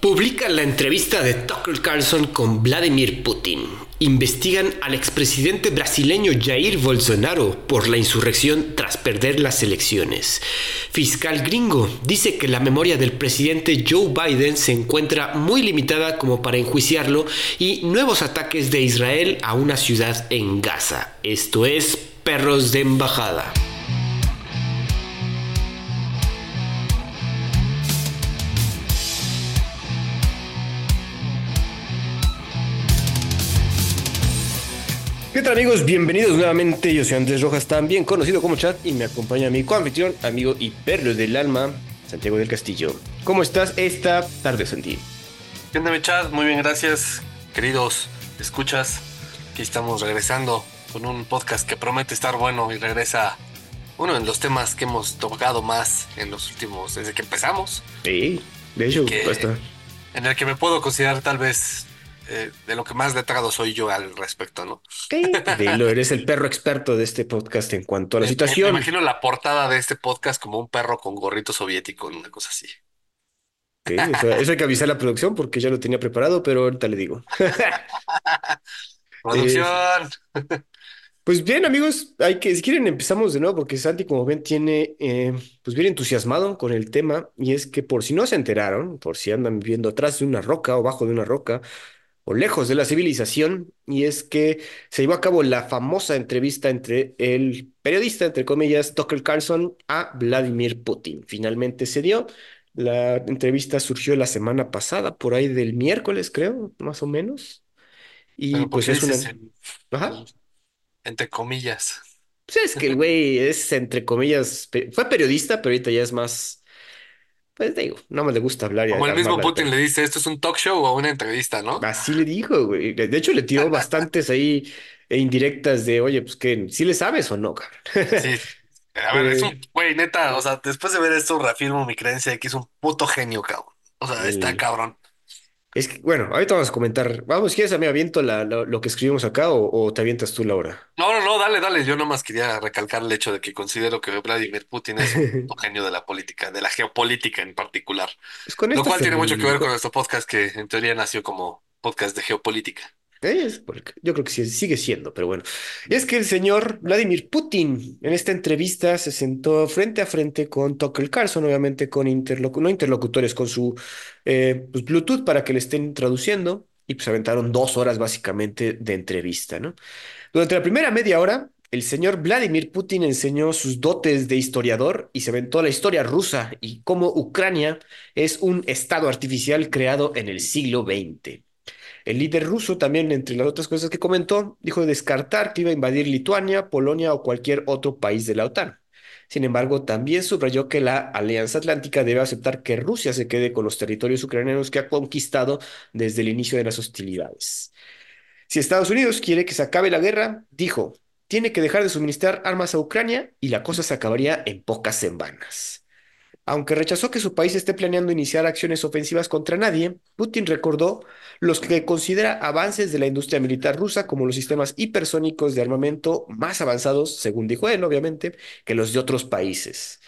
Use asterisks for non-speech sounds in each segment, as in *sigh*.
Publica la entrevista de Tucker Carlson con Vladimir Putin. Investigan al expresidente brasileño Jair Bolsonaro por la insurrección tras perder las elecciones. Fiscal gringo dice que la memoria del presidente Joe Biden se encuentra muy limitada como para enjuiciarlo y nuevos ataques de Israel a una ciudad en Gaza. Esto es perros de embajada. ¿Qué tal amigos? Bienvenidos nuevamente. Yo soy Andrés Rojas, también conocido como Chat, y me acompaña mi coanfitrión, amigo y perro del alma, Santiago del Castillo. ¿Cómo estás esta tarde, Santi? ¿Qué onda, mi chat? Muy bien, gracias. Queridos, escuchas, aquí estamos regresando con un podcast que promete estar bueno y regresa uno de los temas que hemos tocado más en los últimos, desde que empezamos. Sí, de hecho, que- basta. En el que me puedo considerar tal vez eh, de lo que más letrado soy yo al respecto, ¿no? Sí, dilo, eres el perro experto de este podcast en cuanto a la Me- situación. Me imagino la portada de este podcast como un perro con gorrito soviético, una cosa así. Ok, eso, eso hay que avisar a la producción porque ya lo tenía preparado, pero ahorita le digo. *laughs* Producción. Pues bien, amigos, hay que, si quieren empezamos de nuevo porque Santi, como ven, tiene eh, pues bien entusiasmado con el tema y es que por si no se enteraron, por si andan viviendo atrás de una roca o bajo de una roca o lejos de la civilización, y es que se llevó a cabo la famosa entrevista entre el periodista, entre comillas, Tucker Carlson a Vladimir Putin. Finalmente se dio. La entrevista surgió la semana pasada, por ahí del miércoles, creo, más o menos. Y Pero ¿por pues es una... dices en- Ajá. entre comillas? Pues es que el güey es, entre comillas, fue periodista, pero ahorita ya es más, pues digo, no más le gusta hablar y Como el mismo Putin le dice, esto es un talk show o una entrevista, ¿no? Así le dijo, güey. De hecho, le tiró *laughs* bastantes ahí e indirectas de, oye, pues que, ¿sí le sabes o no, cabrón? Sí. *laughs* A ver, es Eh, un, güey, neta, o sea, después de ver esto reafirmo mi creencia de que es un puto genio, cabrón. O sea, está el- cabrón. Es que, bueno, ahorita vamos a comentar. Vamos, ¿quieres, me aviento la, lo, lo que escribimos acá o, o te avientas tú, Laura? No, no, no, dale, dale. Yo nomás quería recalcar el hecho de que considero que Vladimir Putin es un *laughs* genio de la política, de la geopolítica en particular. Pues con Lo cual tiene mucho que ver con nuestro podcast que en teoría nació como podcast de geopolítica. Es porque yo creo que sigue siendo, pero bueno. Es que el señor Vladimir Putin en esta entrevista se sentó frente a frente con Tucker Carlson, obviamente con interlocutores, con su eh, pues, Bluetooth para que le estén traduciendo y pues aventaron dos horas básicamente de entrevista, ¿no? Durante la primera media hora, el señor Vladimir Putin enseñó sus dotes de historiador y se aventó la historia rusa y cómo Ucrania es un estado artificial creado en el siglo XX. El líder ruso también, entre las otras cosas que comentó, dijo descartar que iba a invadir Lituania, Polonia o cualquier otro país de la OTAN. Sin embargo, también subrayó que la Alianza Atlántica debe aceptar que Rusia se quede con los territorios ucranianos que ha conquistado desde el inicio de las hostilidades. Si Estados Unidos quiere que se acabe la guerra, dijo, tiene que dejar de suministrar armas a Ucrania y la cosa se acabaría en pocas semanas. Aunque rechazó que su país esté planeando iniciar acciones ofensivas contra nadie, Putin recordó los que considera avances de la industria militar rusa como los sistemas hipersónicos de armamento más avanzados, según dijo él, obviamente, que los de otros países.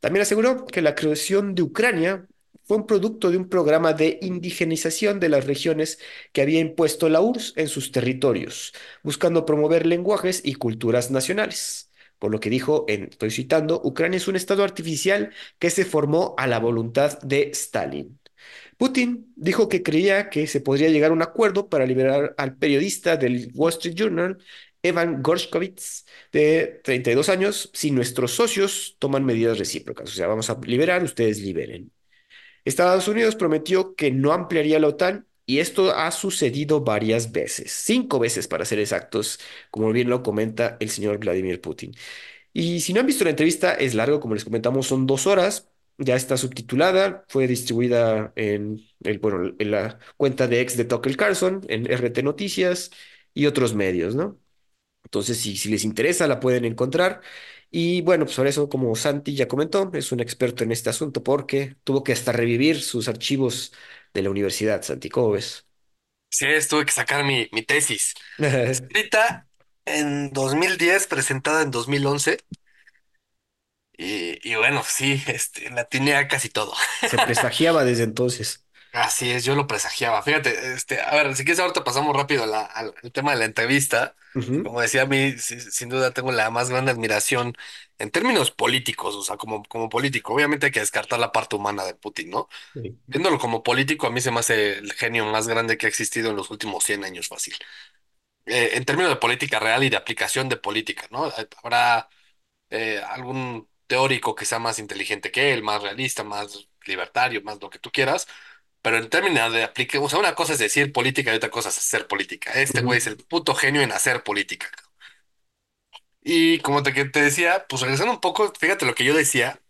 También aseguró que la creación de Ucrania fue un producto de un programa de indigenización de las regiones que había impuesto la URSS en sus territorios, buscando promover lenguajes y culturas nacionales. Por lo que dijo, en, estoy citando, Ucrania es un estado artificial que se formó a la voluntad de Stalin. Putin dijo que creía que se podría llegar a un acuerdo para liberar al periodista del Wall Street Journal, Evan Gorshkovitz, de 32 años, si nuestros socios toman medidas recíprocas. O sea, vamos a liberar, ustedes liberen. Estados Unidos prometió que no ampliaría la OTAN y esto ha sucedido varias veces, cinco veces para ser exactos, como bien lo comenta el señor Vladimir Putin. Y si no han visto la entrevista, es largo, como les comentamos, son dos horas, ya está subtitulada, fue distribuida en, el, bueno, en la cuenta de ex de Tucker Carlson, en RT Noticias y otros medios, ¿no? Entonces, si, les interesa, la pueden encontrar. Y bueno, pues por eso, como Santi ya comentó, es un experto en este asunto porque tuvo que hasta revivir sus archivos de la universidad. Santi, ¿cómo ves? Sí, tuve que sacar mi, mi tesis. *laughs* Escrita en 2010, presentada en 2011. Y, y bueno, sí, este, la tenía casi todo. Se presagiaba desde entonces. Así es, yo lo presagiaba. Fíjate, este, a ver, si quieres ahorita pasamos rápido a la- al, al tema de la entrevista. Ujú, Como decía, a mí sin duda tengo la más grande admiración en términos políticos, o sea, como, como político. Obviamente hay que descartar la parte humana de Putin, ¿no? sí, Viéndolo como político, a mí se me hace el genio más grande que ha existido en los últimos 100 años, fácil. Eh, en términos de política real y de aplicación de política, ¿no? Habrá eh, algún teórico que sea más inteligente que él, más realista, más libertario, más lo que tú quieras pero en términos de aplique, o sea, una cosa es decir política y otra cosa es hacer política. Este güey es el puto genio en hacer política. Y como te, te decía, pues regresando un poco, fíjate lo que yo decía,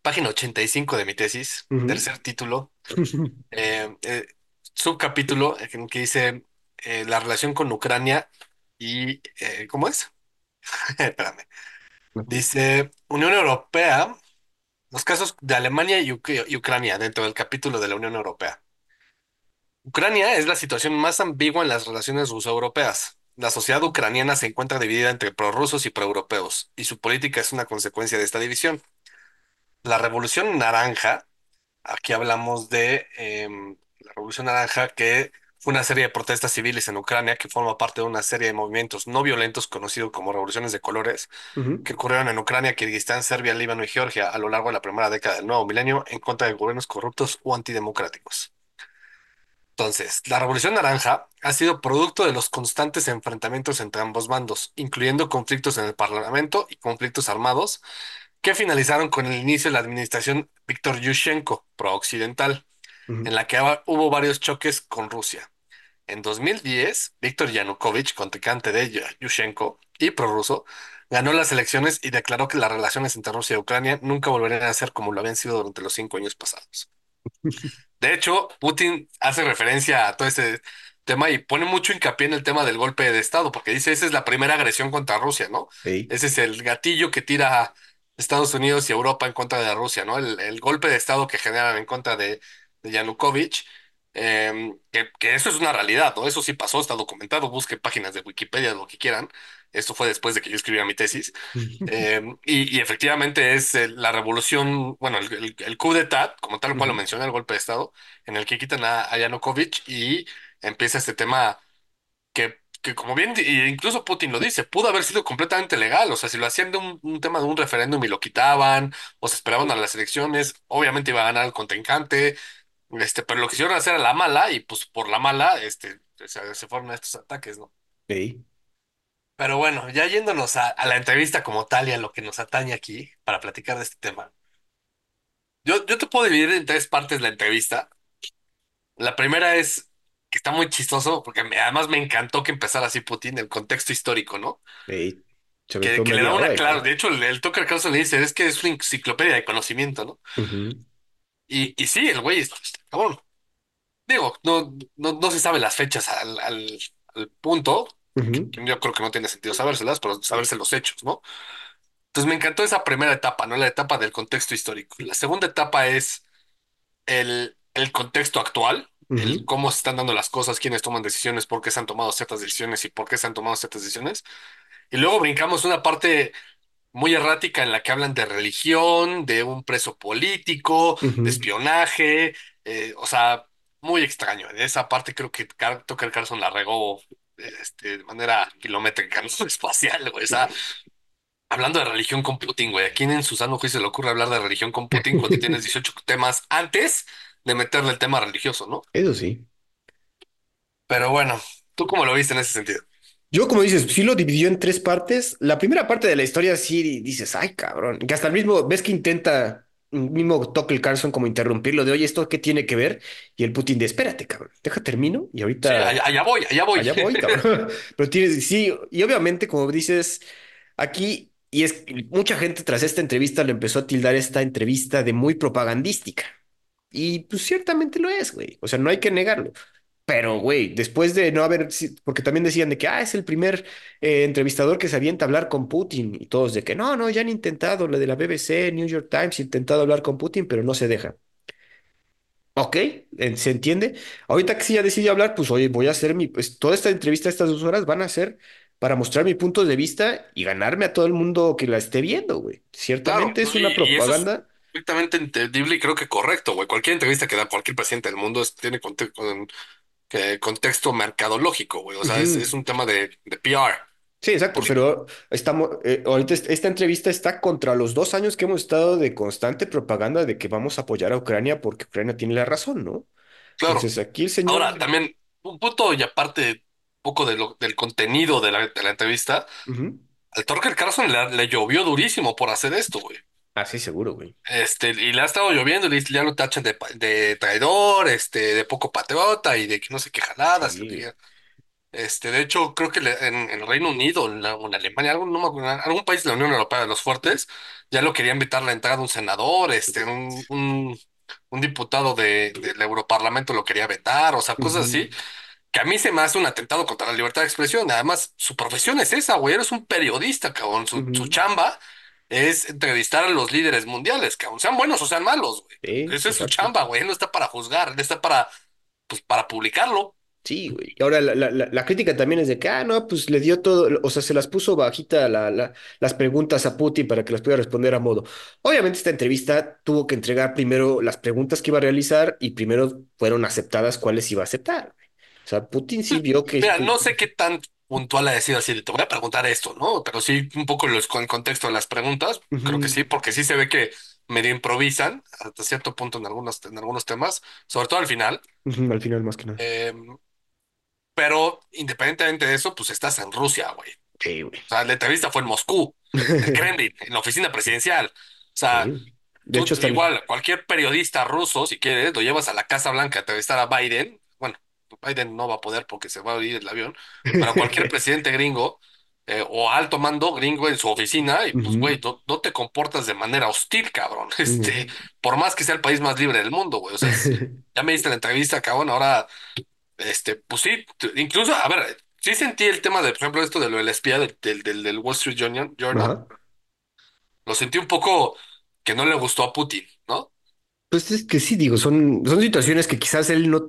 página 85 de mi tesis, tercer título, *laughs* eh, eh, subcapítulo eh, que que dice eh, la relación con Ucrania y, eh, ¿cómo es? *laughs* Espérame. Dice Unión Europea, los casos de Alemania y, Uc- y Ucrania dentro del capítulo de la Unión Europea. Ucrania es la situación más ambigua en las relaciones ruso-europeas. La sociedad ucraniana se encuentra dividida entre prorrusos y proeuropeos, y su política es una consecuencia de esta división. La Revolución Naranja, aquí hablamos de em, la Revolución Naranja, que fue una serie de protestas civiles en Ucrania que forma parte de una serie de movimientos no violentos conocidos como revoluciones de colores, que ocurrieron en Ucrania, Kirguistán, Serbia, Líbano y Georgia a lo largo de la primera década del nuevo milenio en contra de gobiernos corruptos o antidemocráticos. Entonces, la Revolución Naranja ha sido producto de los constantes enfrentamientos entre ambos bandos, incluyendo conflictos en el Parlamento y conflictos armados, que finalizaron con el inicio de la administración Víctor Yushchenko, pro-occidental, en la que hubo varios choques con Rusia. En 2010, Víctor Yanukovych, contrincante de Yu- Yushchenko y prorruso, ganó las elecciones y declaró que las relaciones entre Rusia y Ucrania nunca volverían a ser como lo habían sido durante los cinco años pasados. *laughs* De hecho, Putin hace referencia a todo ese tema y pone mucho hincapié en el tema del golpe de Estado, porque dice, esa es la primera agresión contra Rusia, ¿no? Ese es el gatillo que tira Estados Unidos y Europa en contra de Rusia, ¿no? El, el golpe de Estado que generan en contra de, de Yanukovych, eh, que, que eso es una realidad, ¿no? Eso sí pasó, está documentado, busque páginas de Wikipedia, lo que quieran. Esto fue después de que yo escribía mi tesis. Eh, y, y efectivamente es la revolución, bueno, el, el, el coup d'etat, como tal cual lo menciona, el golpe de Estado, en el que quitan a, a Yanukovych y empieza este tema que, que como bien, incluso Putin lo dice, pudo haber sido completamente legal, o sea, si lo hacían de un, un tema de un referéndum y lo quitaban, o se esperaban a las elecciones, obviamente iba a ganar el contrincante, este, pero lo quisieron hacer a la mala y pues por la mala, este, se, a estos ataques, ¿no? Ey, Pero bueno, ya yéndonos a, a la entrevista como tal y a lo que nos atañe aquí para platicar de este tema. Yo, yo te puedo dividir en tres partes la entrevista. La primera es que está muy chistoso porque me- además me encantó que empezara así Putin, el contexto histórico, ¿no? Se Que, le da una cara. de hecho el, el Tucker Carlson le dice, es que es una enciclopedia de conocimiento, ¿no? Ujú, Y, y sí, el güey está, está cabrón. Digo, no, no, no se sabe las fechas al, al, al punto, ujú, que yo creo que no tiene sentido sabérselas, pero saberse los hechos, ¿no? Entonces me encantó esa primera etapa, ¿no? La etapa del contexto histórico. La segunda etapa es el, el contexto actual, el ujú, cómo se están dando las cosas, quiénes toman decisiones, por qué se han tomado ciertas decisiones y por qué se han tomado ciertas decisiones. Y luego brincamos una parte muy errática en la que hablan de religión, de un preso político, de espionaje, eh, o sea, muy extraño. En esa parte creo que Car- Tucker Carlson la regó este, de manera kilométrica, *laughs* no espacial, güey. O sea, hablando de religión con Putin, güey. ¿A quién en su sano juicio se le ocurre hablar de religión con Putin cuando tienes *laughs* 18 temas antes de meterle el tema religioso, ¿no? Eso sí. Pero bueno, ¿tú cómo lo viste en ese sentido? Yo, como dices, sí lo dividió en tres partes. La primera parte de la historia sí dices, ay, cabrón. Que hasta el mismo, ves que intenta, mismo Tucker Carlson como interrumpirlo de, oye, ¿esto qué tiene que ver? Y el Putin de, espérate, cabrón, deja termino y Sí, ahorita allá, allá voy, allá voy. allá voy, cabrón. *laughs* Pero tienes, sí, y obviamente, como dices, aquí, y es mucha gente tras esta entrevista le empezó a tildar esta entrevista de muy propagandística. Y pues ciertamente lo es, güey. O sea, no hay que negarlo. Pero, güey, después de no haber, porque también decían de que, ah, es el primer eh, entrevistador que se avienta a hablar con Putin, y todos de que, no, no, ya han intentado, lo de la BBC, New York Times, intentado hablar con Putin, pero no se deja. Ok, se entiende. Ahorita que sí ya decidió hablar, pues oye, voy a hacer mi, pues toda esta entrevista, estas dos horas van a ser para mostrar mi punto de vista y ganarme a todo el mundo que la esté viendo, güey. Claro, Ciertamente es una y, y eso es, propaganda. perfectamente entendible y creo que correcto, güey. Cualquier entrevista que da cualquier presidente del mundo es- tiene conte- con- que- contexto mercadológico, güey. O sea, es, un tema de, de PR. Sí, exacto, pero estamos, eh, ahorita est- esta entrevista está contra los dos años que hemos estado de constante propaganda de que vamos a apoyar a Ucrania porque Ucrania tiene la razón, ¿no? Claro. Entonces aquí el señor... Ahora, también, un punto y aparte, un poco de lo- del contenido de la, de la entrevista, Ujú. al Tucker Carlson le, le llovió durísimo por hacer esto, güey. Ah, sí, seguro, güey. Este, y le ha estado lloviendo, y ya lo tachan de, pa- de traidor, este, de poco patriota y de que no sé qué jaladas. y Este, de hecho, creo que le- en, en el Reino Unido, en, la- o en Alemania, algún, no me acuerdo, en algún país de la Unión Europea de los fuertes, ya lo quería invitar la entrada de un senador, este, un, un, un diputado de, del Europarlamento lo quería vetar, o sea, cosas Ujú, así, que a mí se me hace un atentado contra la libertad de expresión. Además, su profesión es esa, güey, eres un periodista, cabrón, su, su ujú. chamba es entrevistar a los líderes mundiales, cabrón, sean buenos o sean malos, güey. Sí, Esa es su chamba, güey, él no está para juzgar, él está para, pues, para publicarlo. Sí, güey. Y ahora la, la, la, crítica también es de que, ah, no, pues le dio todo, o sea, se las puso bajita la, la, las preguntas a Putin para que las pudiera responder a modo. Obviamente esta entrevista tuvo que entregar primero las preguntas que iba a realizar y primero fueron aceptadas cuáles iba a aceptar. güey. O sea, Putin sí vio que... Mira, que- no sé qué tan puntual ha sido así de te voy a preguntar esto, ¿no? Pero sí, un poco los, con el contexto de las preguntas, creo que sí, porque sí se ve que medio improvisan hasta cierto punto en algunos, en algunos temas, sobre todo al final. al final más que nada. Eh, pero independientemente de eso, pues estás en Rusia, güey. Sí, güey. O sea, la entrevista fue en Moscú, en *laughs* Kremlin, en la oficina presidencial. O sea, Sí. De tú hecho, igual, cualquier periodista ruso, si quieres, lo llevas a la Casa Blanca a entrevistar a Biden. Biden no va a poder porque se va a ir el avión, pero cualquier *laughs* presidente gringo eh, o alto mando gringo en su oficina, y pues, güey, no, no te comportas de manera hostil, cabrón. *laughs* Este, por más que sea el país más libre del mundo, güey. O sea, *laughs* ya me diste la entrevista, cabrón, ahora, este, pues sí, incluso, a ver, sí sentí el tema de, por ejemplo, esto de lo del espía del, del, del Wall Street Journal, Ajá. lo sentí un poco que no le gustó a Putin, ¿no? Pues es que sí, digo, son, son situaciones que quizás él no,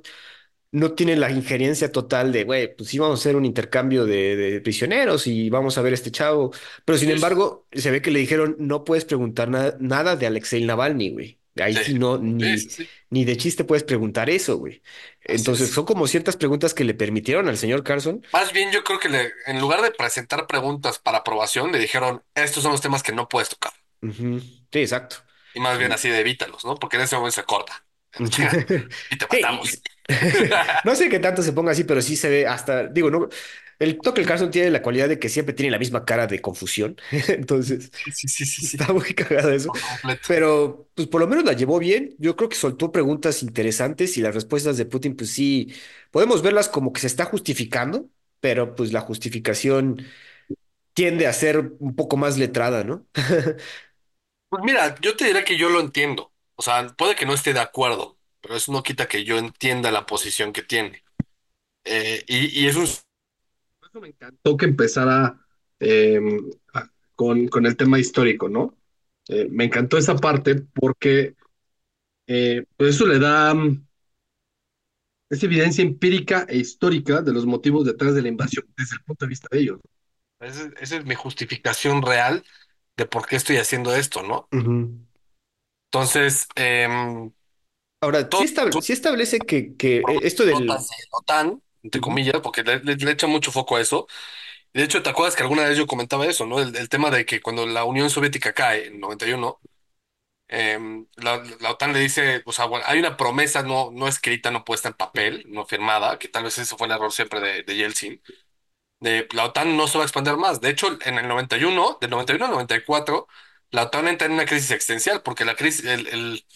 no tiene la injerencia total de, güey, pues sí vamos a hacer un intercambio de, de prisioneros y vamos a ver a este chavo. Pero sin Sí, embargo, se ve que le dijeron, no puedes preguntar na- nada de Alexei Navalny, güey. Ahí sí, sí no, ni, sí, ni de chiste puedes preguntar eso, güey. Entonces, es. son como ciertas preguntas que le permitieron al señor Carson. Más bien yo creo que le, en lugar de presentar preguntas para aprobación, le dijeron, estos son los temas que no puedes tocar. Sí, exacto. Y más bien así de evítalos, ¿no? Porque en ese momento se corta. *laughs* Y te matamos. *laughs* no sé qué tanto se ponga así, pero sí se ve hasta, digo, no, el Tucker Carlson tiene la cualidad de que siempre tiene la misma cara de confusión, *laughs* entonces Sí, sí, sí, está muy cagado eso, completo. pero pues por lo menos la llevó bien, yo creo que soltó preguntas interesantes y las respuestas de Putin, pues sí, podemos verlas como que se está justificando, pero pues la justificación tiende a ser un poco más letrada, ¿no? Pues mira, yo te diré que yo lo entiendo. O sea, puede que no esté de acuerdo, pero eso no quita que yo entienda la posición que tiene. Eh, y, y es. Por eso me encantó que empezara eh, a- con, con el tema histórico, ¿no? Eh, me encantó esa parte porque eh, pues eso le da... mm, Es evidencia empírica e histórica de los motivos detrás de la invasión desde el punto de vista de ellos. Esa es, esa es mi justificación real de por qué estoy haciendo esto, ¿no? Ujú. Entonces, em, Ahora, sí, todo estable- sí establece que, que eh, esto del... de la OTAN, entre Ujú, comillas, porque le, le, le echa mucho foco a eso. De hecho, ¿te acuerdas que alguna vez yo comentaba eso, ¿no? El, el tema de que cuando la Unión Soviética cae en 91, em, la, la OTAN le dice, o sea, bueno, hay una promesa no, no escrita, no puesta en papel, no firmada, que tal vez eso fue el error siempre de, de Yeltsin de la OTAN no se va a expandir más. De hecho, en el 91, del 91 al 94, la OTAN entra en una crisis existencial porque la crisis, el, el,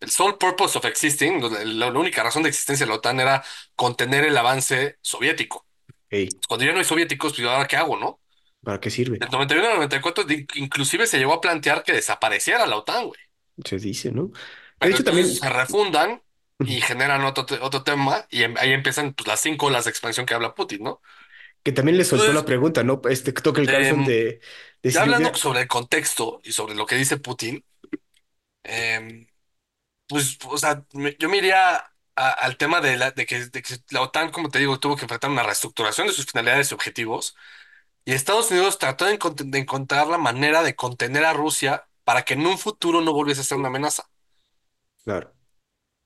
el sole purpose of existing, la, la única razón de existencia de la OTAN era contener el avance soviético. Cuando ya no hay soviéticos, pues ahora qué hago, ¿no? ¿para qué sirve? Del 91 al 94, di- inclusive se llegó a plantear que desapareciera la OTAN, güey. Se dice, ¿no? De Pero hecho, entonces también... se refundan y generan otro, otro tema y em- ahí empiezan pues, las cinco olas de expansión que habla Putin, ¿no? Que también le soltó la Entonces, pregunta, ¿no? Este toca el Carlson em, de, de Ya hablando sobre el contexto y sobre lo que dice Putin, em, pues, o sea, me- yo me iría a- al tema de, la, de, que, de que la OTAN, como te digo, tuvo que enfrentar una reestructuración de sus finalidades y objetivos, y Estados Unidos trató de, encont- de encontrar la manera de contener a Rusia para que en un futuro no volviese a ser una amenaza. Claro.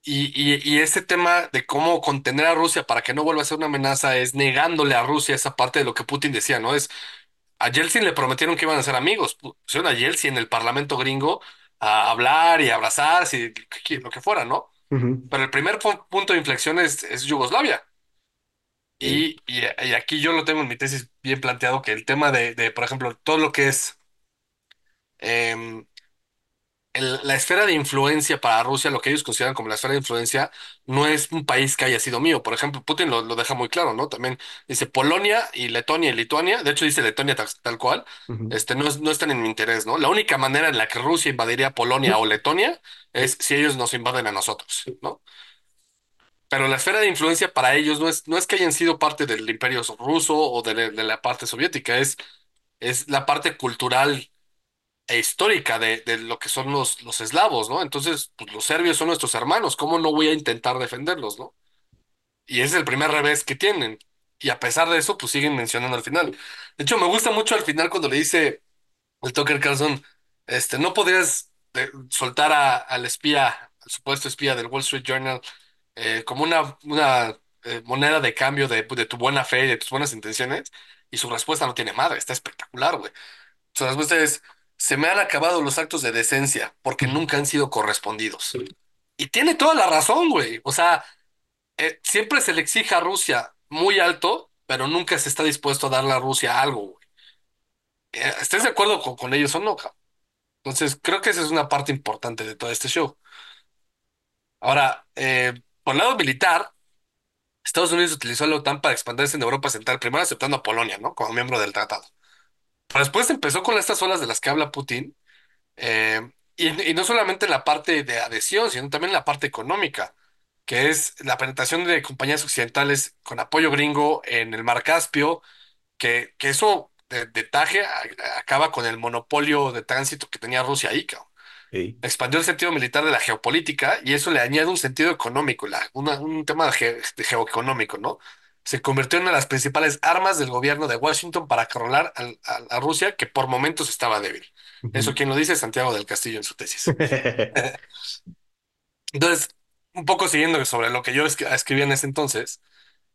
Y, y, y este tema de cómo contener a Rusia para que no vuelva a ser una amenaza es negándole a Rusia esa parte de lo que Putin decía, ¿no? Es a Yeltsin le prometieron que iban a ser amigos. Pusieron a Yeltsin en el Parlamento gringo a hablar y abrazarse, y lo que fuera, ¿no? Pero el primer pu- punto de inflexión es, es Yugoslavia. Y, y aquí yo lo tengo en mi tesis bien planteado, que el tema de, de, por ejemplo, todo lo que es em, el- la esfera de influencia para Rusia, lo que ellos consideran como la esfera de influencia, no es un país que haya sido mío. Por ejemplo, Putin lo, lo deja muy claro, ¿no? También dice Polonia y Letonia y Lituania, de hecho dice Letonia tal, tal cual, este, no, no están en mi interés, ¿no? La única manera en la que Rusia invadiría Polonia o Letonia es si ellos nos invaden a nosotros, ¿no? Pero la esfera de influencia para ellos no es, no es que hayan sido parte del imperio ruso o de, la de la parte soviética, es, es la parte cultural e histórica de, de lo que son los, los eslavos, ¿no? Entonces, pues, los serbios son nuestros hermanos, ¿cómo no voy a intentar defenderlos, ¿no? Y es el primer revés que tienen. Y a pesar de eso, pues siguen mencionando al final. De hecho, me gusta mucho al final cuando le dice el Tucker Carlson, este, no podrías eh, soltar a- al espía, al supuesto espía del Wall Street Journal, eh, como una, una eh, moneda de cambio de, de tu buena fe y de tus buenas intenciones. Y su respuesta no tiene madre, está espectacular, güey. Su respuesta es, se me han acabado los actos de decencia porque nunca han sido correspondidos. Y tiene toda la razón, güey. O sea, eh, siempre se le exige a Rusia muy alto, pero nunca se está dispuesto a darle a Rusia algo, güey. Eh, ¿Estés de acuerdo con, con ellos o no? cabrón? Entonces, creo que esa es una parte importante de todo este show. Ahora, eh, por el lado militar, Estados Unidos utilizó la OTAN para expandirse en Europa Central, primero aceptando a Polonia, ¿no? Como miembro del tratado. Pero después empezó con estas olas de las que habla Putin Eh, y, y no solamente en la parte de adhesión, sino también en la parte económica, que es la penetración de compañías occidentales con apoyo gringo en el Mar Caspio, que, que eso de, de taje a- acaba con el monopolio de tránsito que tenía Rusia ahí, cabrón. Expandió el sentido militar de la geopolítica y eso le añade un sentido económico, la- una- un tema ge- geoeconómico, ¿no? Se convirtió en una de las principales armas del gobierno de Washington para acorralar al- a, a Rusia, que por momentos estaba débil. Eso quien lo dice, Santiago del Castillo en su tesis. *laughs* Entonces, un poco siguiendo sobre lo que yo escri- escribí en ese entonces,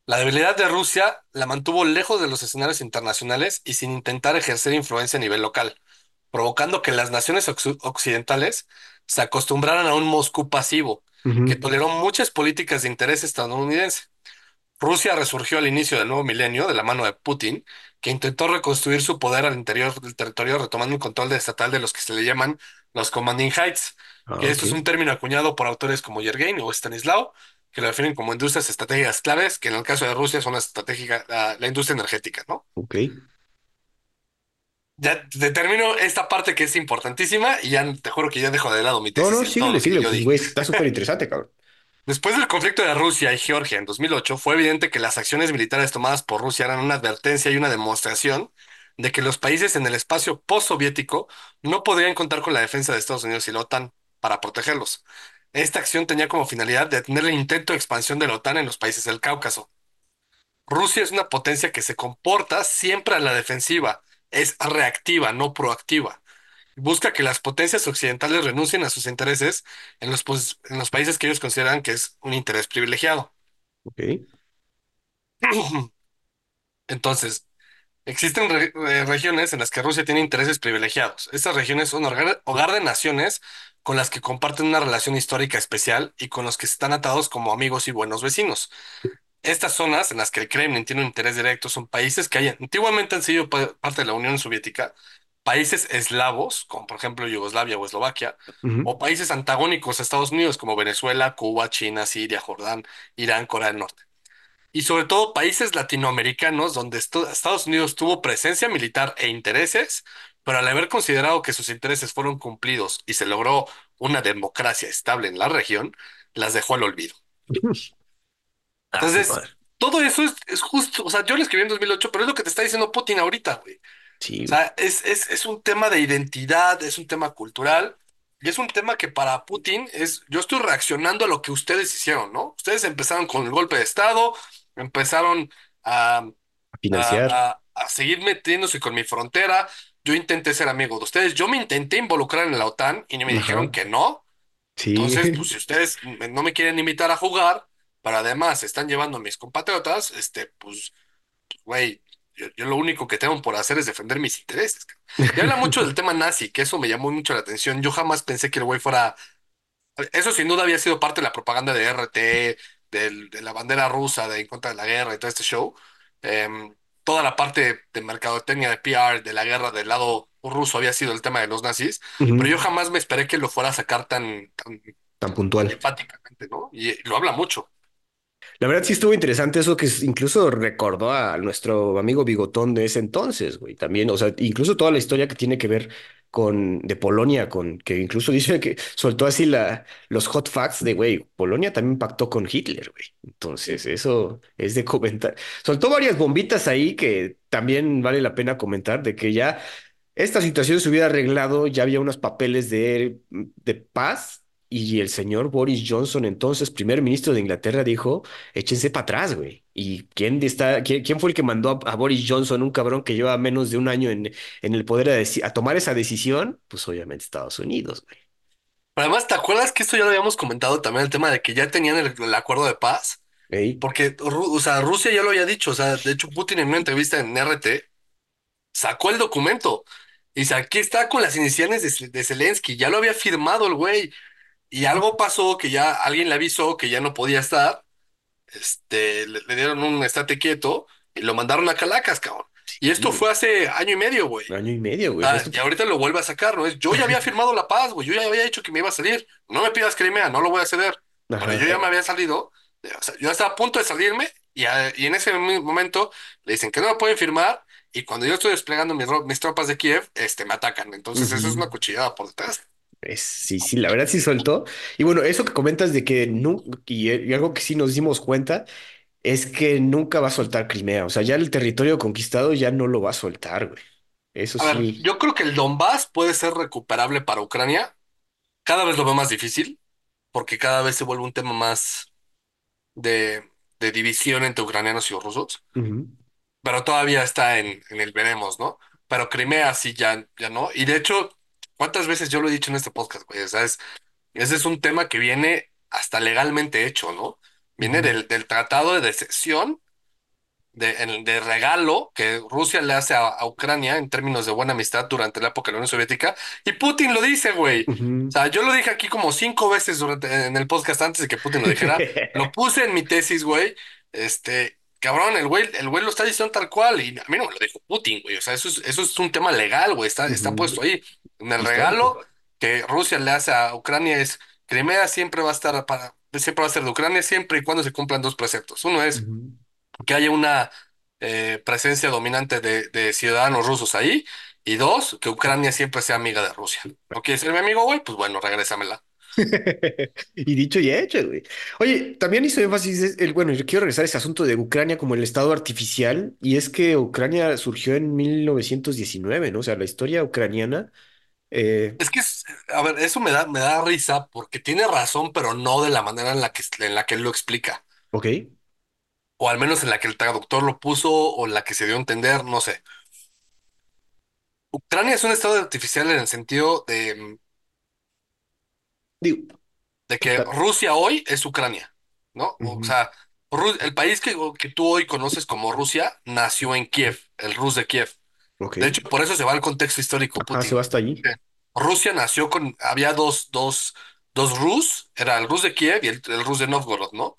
la debilidad de Rusia la mantuvo lejos de los escenarios internacionales y sin intentar ejercer influencia a nivel local, provocando que las naciones occ- occidentales se acostumbraran a un Moscú pasivo, que toleró muchas políticas de interés estadounidense. Rusia resurgió al inicio del nuevo milenio de la mano de Putin, que intentó reconstruir su poder al interior del territorio, retomando el control estatal de los que se le llaman los Commanding Heights, Ah, que esto es un término acuñado por autores como Yergain o Stanislao, que lo definen como industrias estratégicas claves, que en el caso de Rusia son la, estratégica, la, la industria energética, ¿no? Ok. Ya determino esta parte que es importantísima y ya te juro que ya dejo de lado mi No, tesis no, todo síguele, síguele. Pues, güey, está súper interesante, cabrón. Después del conflicto de Rusia y Georgia en 2008, fue evidente que las acciones militares tomadas por Rusia eran una advertencia y una demostración de que los países en el espacio postsoviético no podrían contar con la defensa de Estados Unidos y la OTAN para protegerlos. Esta acción tenía como finalidad detener el intento de expansión de la OTAN en los países del Cáucaso. Rusia es una potencia que se comporta siempre a la defensiva, es reactiva, no proactiva. Busca que las potencias occidentales renuncien a sus intereses en los, pos- en los países que ellos consideran que es un interés privilegiado. Ok. *clears throat* Entonces, existen re- eh, regiones en las que Rusia tiene intereses privilegiados. Estas regiones son hogar, hogar de naciones con las que comparten una relación histórica especial y con los que están atados como amigos y buenos vecinos. Estas zonas en las que el Kremlin tiene un interés directo son países que antiguamente han sido pa- parte de la Unión Soviética, países eslavos, como por ejemplo Yugoslavia o Eslovaquia, o países antagónicos a Estados Unidos, como Venezuela, Cuba, China, Siria, Jordán, Irán, Corea del Norte. Y sobre todo países latinoamericanos donde Estados Unidos tuvo presencia militar e intereses, pero al haber considerado que sus intereses fueron cumplidos y se logró una democracia estable en la región, las dejó al olvido. Ah, Entonces, todo eso es, es justo, o sea, yo lo escribí en 2008, pero es lo que te está diciendo Putin ahorita, güey. O güey. sea, es, es, es un tema de identidad, es un tema cultural, y es un tema que para Putin es, yo estoy reaccionando a lo que ustedes hicieron, ¿no? Ustedes empezaron con el golpe de Estado, empezaron a, financiar. a- a seguir metiéndose con mi frontera, yo intenté ser amigo de ustedes, yo me intenté involucrar en la OTAN y me Ajá. dijeron que no. Sí. Entonces, pues *laughs* si ustedes me- no me quieren invitar a jugar, pero además están llevando a mis compatriotas, este, pues, güey, yo, yo lo único que tengo por hacer es defender mis intereses. Y habla mucho del *laughs* tema nazi, que eso me llamó mucho la atención. Yo jamás pensé que el güey fuera eso sin duda había sido parte de la propaganda de RT, del- de la bandera rusa, de en contra de la guerra y todo este show. Em, toda la parte de mercadotecnia, de PR, de la guerra del lado ruso había sido el tema de los nazis, pero yo jamás me esperé que lo fuera a sacar tan, Tan tan puntual. enfáticamente, ¿no? Y lo habla mucho. La verdad sí estuvo interesante eso que incluso recordó a nuestro amigo Bigotón de ese entonces, güey. También, o sea, incluso toda la historia que tiene que ver con de Polonia, con que incluso *laughs* dice que soltó así la, los hot facts de, güey, Polonia también pactó con Hitler, güey. Entonces, eso es de comentar. Soltó varias bombitas ahí que también vale la pena comentar de que ya esta situación se hubiera arreglado, ya había unos papeles de, de paz y el señor Boris Johnson, entonces primer ministro de Inglaterra, dijo, échense para atrás, güey. ¿Y quién, está, quién, quién fue el que mandó a, a Boris Johnson, un cabrón que lleva menos de un año en, en el poder, a, tomar esa decisión? Pues obviamente Estados Unidos, güey. Pero además, ¿te acuerdas que esto ya lo habíamos comentado también, el tema de que ya tenían el, el acuerdo de paz? Porque, o sea, Rusia ya lo había dicho, o sea, de hecho Putin en una entrevista en RT sacó el documento. Y dice, aquí está con las iniciales de, de Zelensky, ya lo había firmado el güey. Y algo pasó que ya alguien le avisó que ya no podía estar. Este, le, le dieron un estate quieto y lo mandaron a Calacas, cabrón. Y esto fue hace año y medio, güey. año y medio, güey. Ah, esto- y ahorita lo vuelve a sacar, ¿no? Es, yo ya había firmado la paz, güey. Yo ya había dicho que me iba a salir. No me pidas Crimea, no lo voy a ceder. Pero yo ya me había salido. eh, O sea, yo estaba a punto de salirme y, a- y en ese momento le dicen que no me pueden firmar. Y cuando yo estoy desplegando mis, mis tropas de Kiev, este, me atacan. Entonces, eso es una cuchillada por detrás. Es- sí, sí, la verdad sí soltó. Y bueno, eso que comentas de que no, y, y algo que sí nos dimos cuenta es que nunca va a soltar Crimea. O sea, ya el territorio conquistado ya no lo va a soltar, güey. Eso A ver, sí. yo creo que el Donbass puede ser recuperable para Ucrania. Cada vez lo veo más difícil, porque cada vez se vuelve un tema más de, de división entre ucranianos y rusos. Ujú, pero todavía está en, en el veremos, ¿no? Pero Crimea sí ya, ya no. Y de hecho, ¿cuántas veces yo lo he dicho en este podcast, güey? O sea, es- ese es un tema que viene hasta legalmente hecho, ¿no? Viene del, del tratado de secesión de, de regalo que Rusia le hace a, a Ucrania en términos de buena amistad durante la época de la Unión Soviética. Y Putin lo dice, güey. O sea, yo lo dije aquí como cinco veces durante, en el podcast antes de que Putin lo dijera. *laughs* Lo puse en mi tesis, güey. Este, cabrón, el güey, el güey lo está diciendo tal cual. Y a mí no me lo dijo Putin, güey. O sea, eso es, eso es un tema legal, güey. Está, está puesto ahí. En el regalo que Rusia le hace a Ucrania es Crimea siempre va a estar para, siempre va a ser de Ucrania siempre y cuando se cumplan dos preceptos. Uno es que haya una eh, presencia dominante de, de ciudadanos rusos ahí. Y dos, que Ucrania siempre sea amiga de Rusia. ¿No quieres ser mi amigo, güey? Pues bueno, regrésamela. *laughs* Y dicho y hecho, güey. Oye, también hizo énfasis, el, bueno, yo quiero regresar a ese asunto de Ucrania como el estado artificial, y es que Ucrania surgió en 1919, ¿no? O sea, la historia ucraniana, eh, Es que, es- a ver, eso me da, me da risa porque tiene razón, pero no de la manera en la que, en la que él lo explica. ok. O al menos en la que el traductor lo puso o la que se dio a entender, no sé. Ucrania es un estado artificial en el sentido de, Digo, de que ta- Rusia hoy es Ucrania, ¿no? O ujú, sea, Ru- el país que, que tú hoy conoces como Rusia nació en Kiev, el Rus de Kiev. De hecho, por eso se va al contexto histórico Ajá, se va hasta allí. Rusia nació con, había dos, dos, dos Rus, era el Rus de Kiev y el, el Rus de Novgorod, ¿no?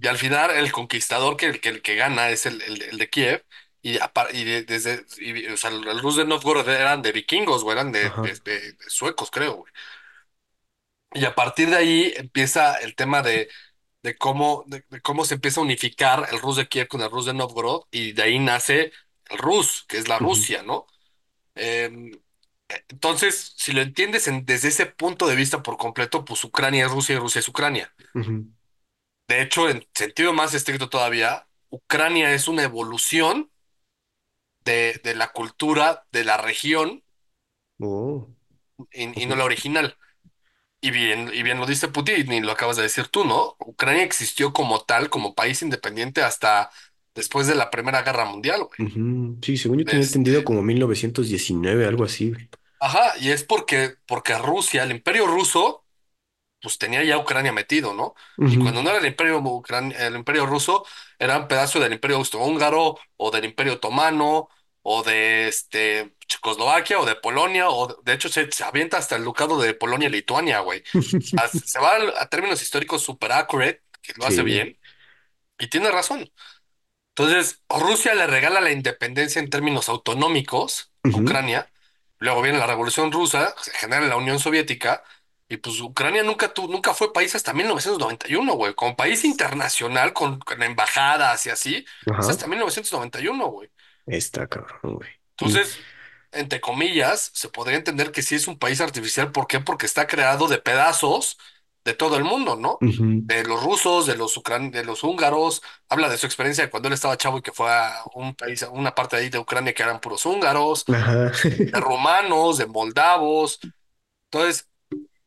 Y al final el conquistador que, que, el que gana es el, el, el de Kiev. Y, y de- desde, y- o sea, el Rus de Novgorod eran de vikingos, güey, eran de, de- de- de suecos, creo, güey. Y a partir de ahí empieza el tema de, de cómo, de, de cómo se empieza a unificar el Rus de Kiev con el Rus de Novgorod. Y de ahí nace el Rus, que es la Rusia, ¿no? Em, entonces, si lo entiendes en- desde ese punto de vista por completo, pues Ucrania es Rusia y Rusia es Ucrania. De hecho, en sentido más estricto todavía, Ucrania es una evolución de, de la cultura de la región Oh, y, y no la original. Y bien, y bien lo dice Putin y lo acabas de decir tú, ¿no? Ucrania existió como tal, como país independiente hasta después de la Primera Guerra Mundial, güey. Sí, según yo tenía Este, entendido como 1919, algo así. güey. ajá, y es porque, porque Rusia, el Imperio Ruso, pues tenía ya Ucrania metido, ¿no? Y cuando no era el Imperio, Ucran- el Imperio Ruso, era un pedazo del Imperio Austrohúngaro, o del Imperio Otomano, o de este, Checoslovaquia, o de Polonia, o de, hecho se, se avienta hasta el Ducado de Polonia-Lituania, güey. *laughs* A- Se va a, términos históricos super accurate, que lo hace bien, y tiene razón. Entonces, Rusia le regala la independencia en términos autonómicos a Ujú. Ucrania, luego viene la Revolución Rusa, se genera la Unión Soviética, y pues Ucrania nunca, tu- nunca fue país hasta 1991, güey, como país internacional con, con embajadas y así, es Ajá. hasta 1991, güey. Está cabrón, güey. Entonces, entre comillas, se podría entender que sí es un país artificial. ¿Por qué? Porque está creado de pedazos de todo el mundo, ¿no? De los rusos, de los ucran- de los húngaros. Habla de su experiencia de cuando él estaba chavo y que fue a un país, a una parte de ahí de Ucrania que eran puros húngaros, de *laughs* rumanos, de moldavos. Entonces,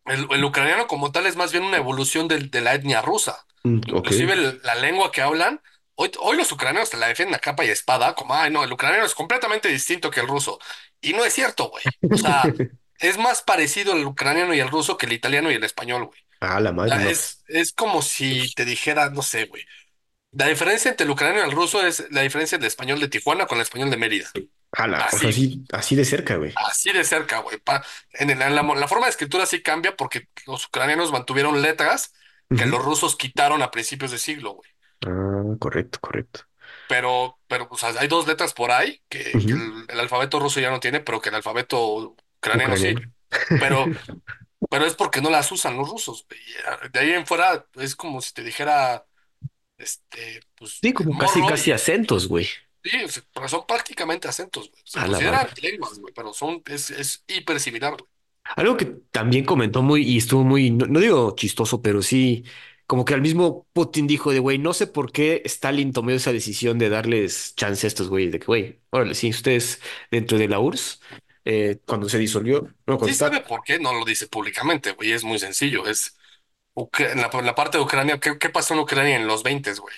el, el ucraniano como tal es más bien una evolución del- de, la etnia rusa. Mm. Inclusive el- la lengua que hablan, hoy, hoy los ucranianos te la defienden a capa y espada, como, ay, no, el ucraniano es completamente distinto que el ruso. Y no es cierto, güey. O sea, *laughs* es más parecido el ucraniano y el ruso que el italiano y el español, güey. Ah, la madre, no, es, es como si te dijera, no sé, güey. La diferencia entre el ucraniano y el ruso es la diferencia del español de Tijuana con el español de Mérida. Ah, la- o sea, Así, así, así de cerca, güey. así de cerca, güey. Pa- En, el- en la, la forma de escritura sí cambia porque los ucranianos mantuvieron letras que Ujú. los rusos quitaron a principios de siglo, güey. Ah, correcto, correcto. pero, pero o sea, hay dos letras por ahí que, que Ujú. el, el alfabeto ruso ya no tiene, pero que el alfabeto ucraniano sí. Ucraniano. Pero, *laughs* pero es porque no las usan los rusos. güey. De ahí en fuera es como si te dijera, este, pues, Sí, como casi, morro casi acentos, güey. sí, o sea, pero son prácticamente acentos, güey. Se A la consideran madre. lenguas, güey, pero son, es, es hiper similar, güey. Algo que también comentó muy, y estuvo muy, no, no digo chistoso, pero sí, como que al mismo Putin dijo de, güey, no sé por qué Stalin tomó esa decisión de darles chance a estos güeyes, de que, güey, órale, sí, ustedes dentro de la URSS, eh, cuando se disolvió, no, cuando Sí está, sabe por qué, no lo dice públicamente, güey, es muy sencillo. Es Ucra- la, la parte de Ucrania, ¿qué, qué pasó en Ucrania en los 20, güey?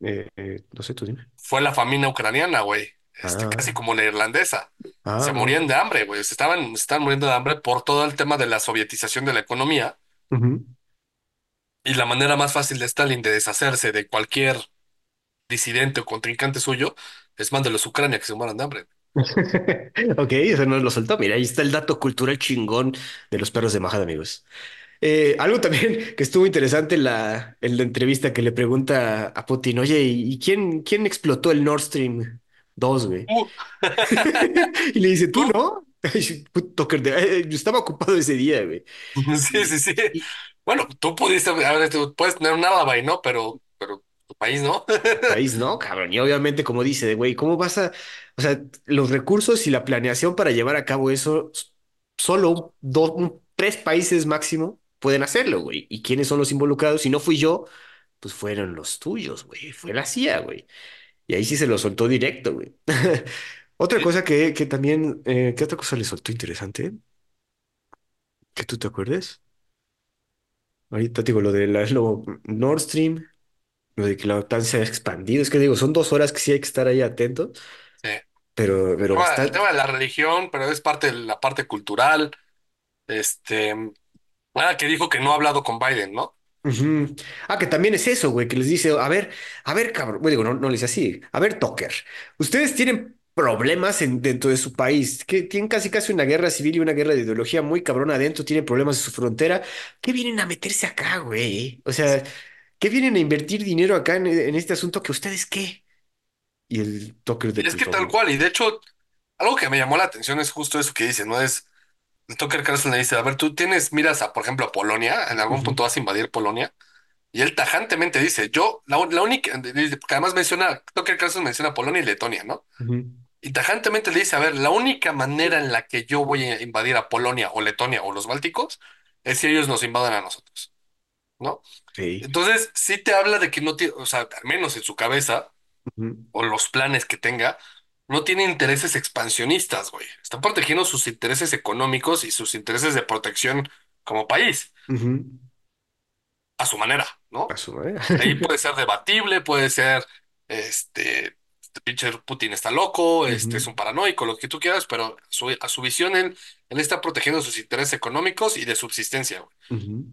eh, eh, no sé, tú dime. fue la familia ucraniana, güey. Este, casi Ah, como la irlandesa. ah, Se morían de hambre, güey. Se estaban, se estaban muriendo de hambre por todo el tema de la sovietización de la economía. Y la manera más fácil de Stalin de deshacerse de cualquier disidente o contrincante suyo es mándelos a Ucrania que se mueran de hambre. *laughs* Ok, eso no lo soltó. Mira, ahí está el dato cultural chingón de los perros de majada, amigos. Eh, algo también *laughs* que estuvo interesante en la, en la entrevista que le pregunta a Putin, oye, ¿y quién, quién explotó el Nord Stream 2, güey? Uh, *laughs* Y le dice, ¿tú no? Ay, puto Tucker, de- eh, yo estaba ocupado ese día, güey. sí, Y, sí, sí. y Bueno, tú pudiste, a ver, tú puedes tener un árabe, ¿no? Pero, pero tu país no. país no, cabrón. Y obviamente, como dice, de, güey, ¿cómo vas a, o sea, los recursos y la planeación para llevar a cabo eso, solo dos, un- tres países máximo pueden hacerlo, güey. ¿Y quiénes son los involucrados? Si no fui yo, pues fueron los tuyos, güey. Fue la CIA, güey. Y ahí sí se lo soltó directo, güey. *laughs* Otra cosa que, que también, eh, ¿qué otra cosa le soltó interesante? Que tú te acuerdes. Ahorita digo, lo de la, lo Nord Stream, lo de que la OTAN se ha expandido. Es que digo, son dos horas que sí hay que estar ahí atentos. Pero, El pero tema, el bastante. tema de la religión, pero es parte de la parte cultural. Este, ah, que dijo que no ha hablado con Biden, ¿no? Ujú. Ah, que también es eso, güey, que les dice, a ver, a ver, cabrón, bueno, digo, no, no les dice así, a ver, Tucker, ustedes tienen problemas en, dentro de su país, que tienen casi casi una guerra civil y una guerra de ideología muy cabrona adentro, tienen problemas en su frontera, ¿qué vienen a meterse acá, güey? O sea, ¿qué vienen a invertir dinero acá en, en este asunto que ustedes qué? Y el Tucker de, Y es que tal cual, y de hecho, algo que me llamó la atención es justo eso que dice, ¿no? Es, el Tucker Carlson le dice, a ver, tú tienes miras a, por ejemplo, a Polonia, en algún Ujú, punto vas a invadir Polonia, y él tajantemente dice, yo, la, la única, porque además menciona, Tucker Carlson menciona Polonia y Letonia, ¿no? ujú, Y tajantemente le dice, a ver, la única manera en la que yo voy a invadir a Polonia o Letonia o los Bálticos es si ellos nos invadan a nosotros, ¿no? Sí. Entonces, sí te habla de que no tiene, o sea, al menos en su cabeza, ujú, o los planes que tenga, no tiene intereses expansionistas, güey. Está protegiendo sus intereses económicos y sus intereses de protección como país, ujú. a su manera, A ¿no? su manera. Ahí puede *laughs* ser debatible, puede ser este, este pinche Putin está loco, este es Ujú, un paranoico, lo que tú quieras, pero a su, a su visión él, él está protegiendo sus intereses económicos y de subsistencia, güey. ujú.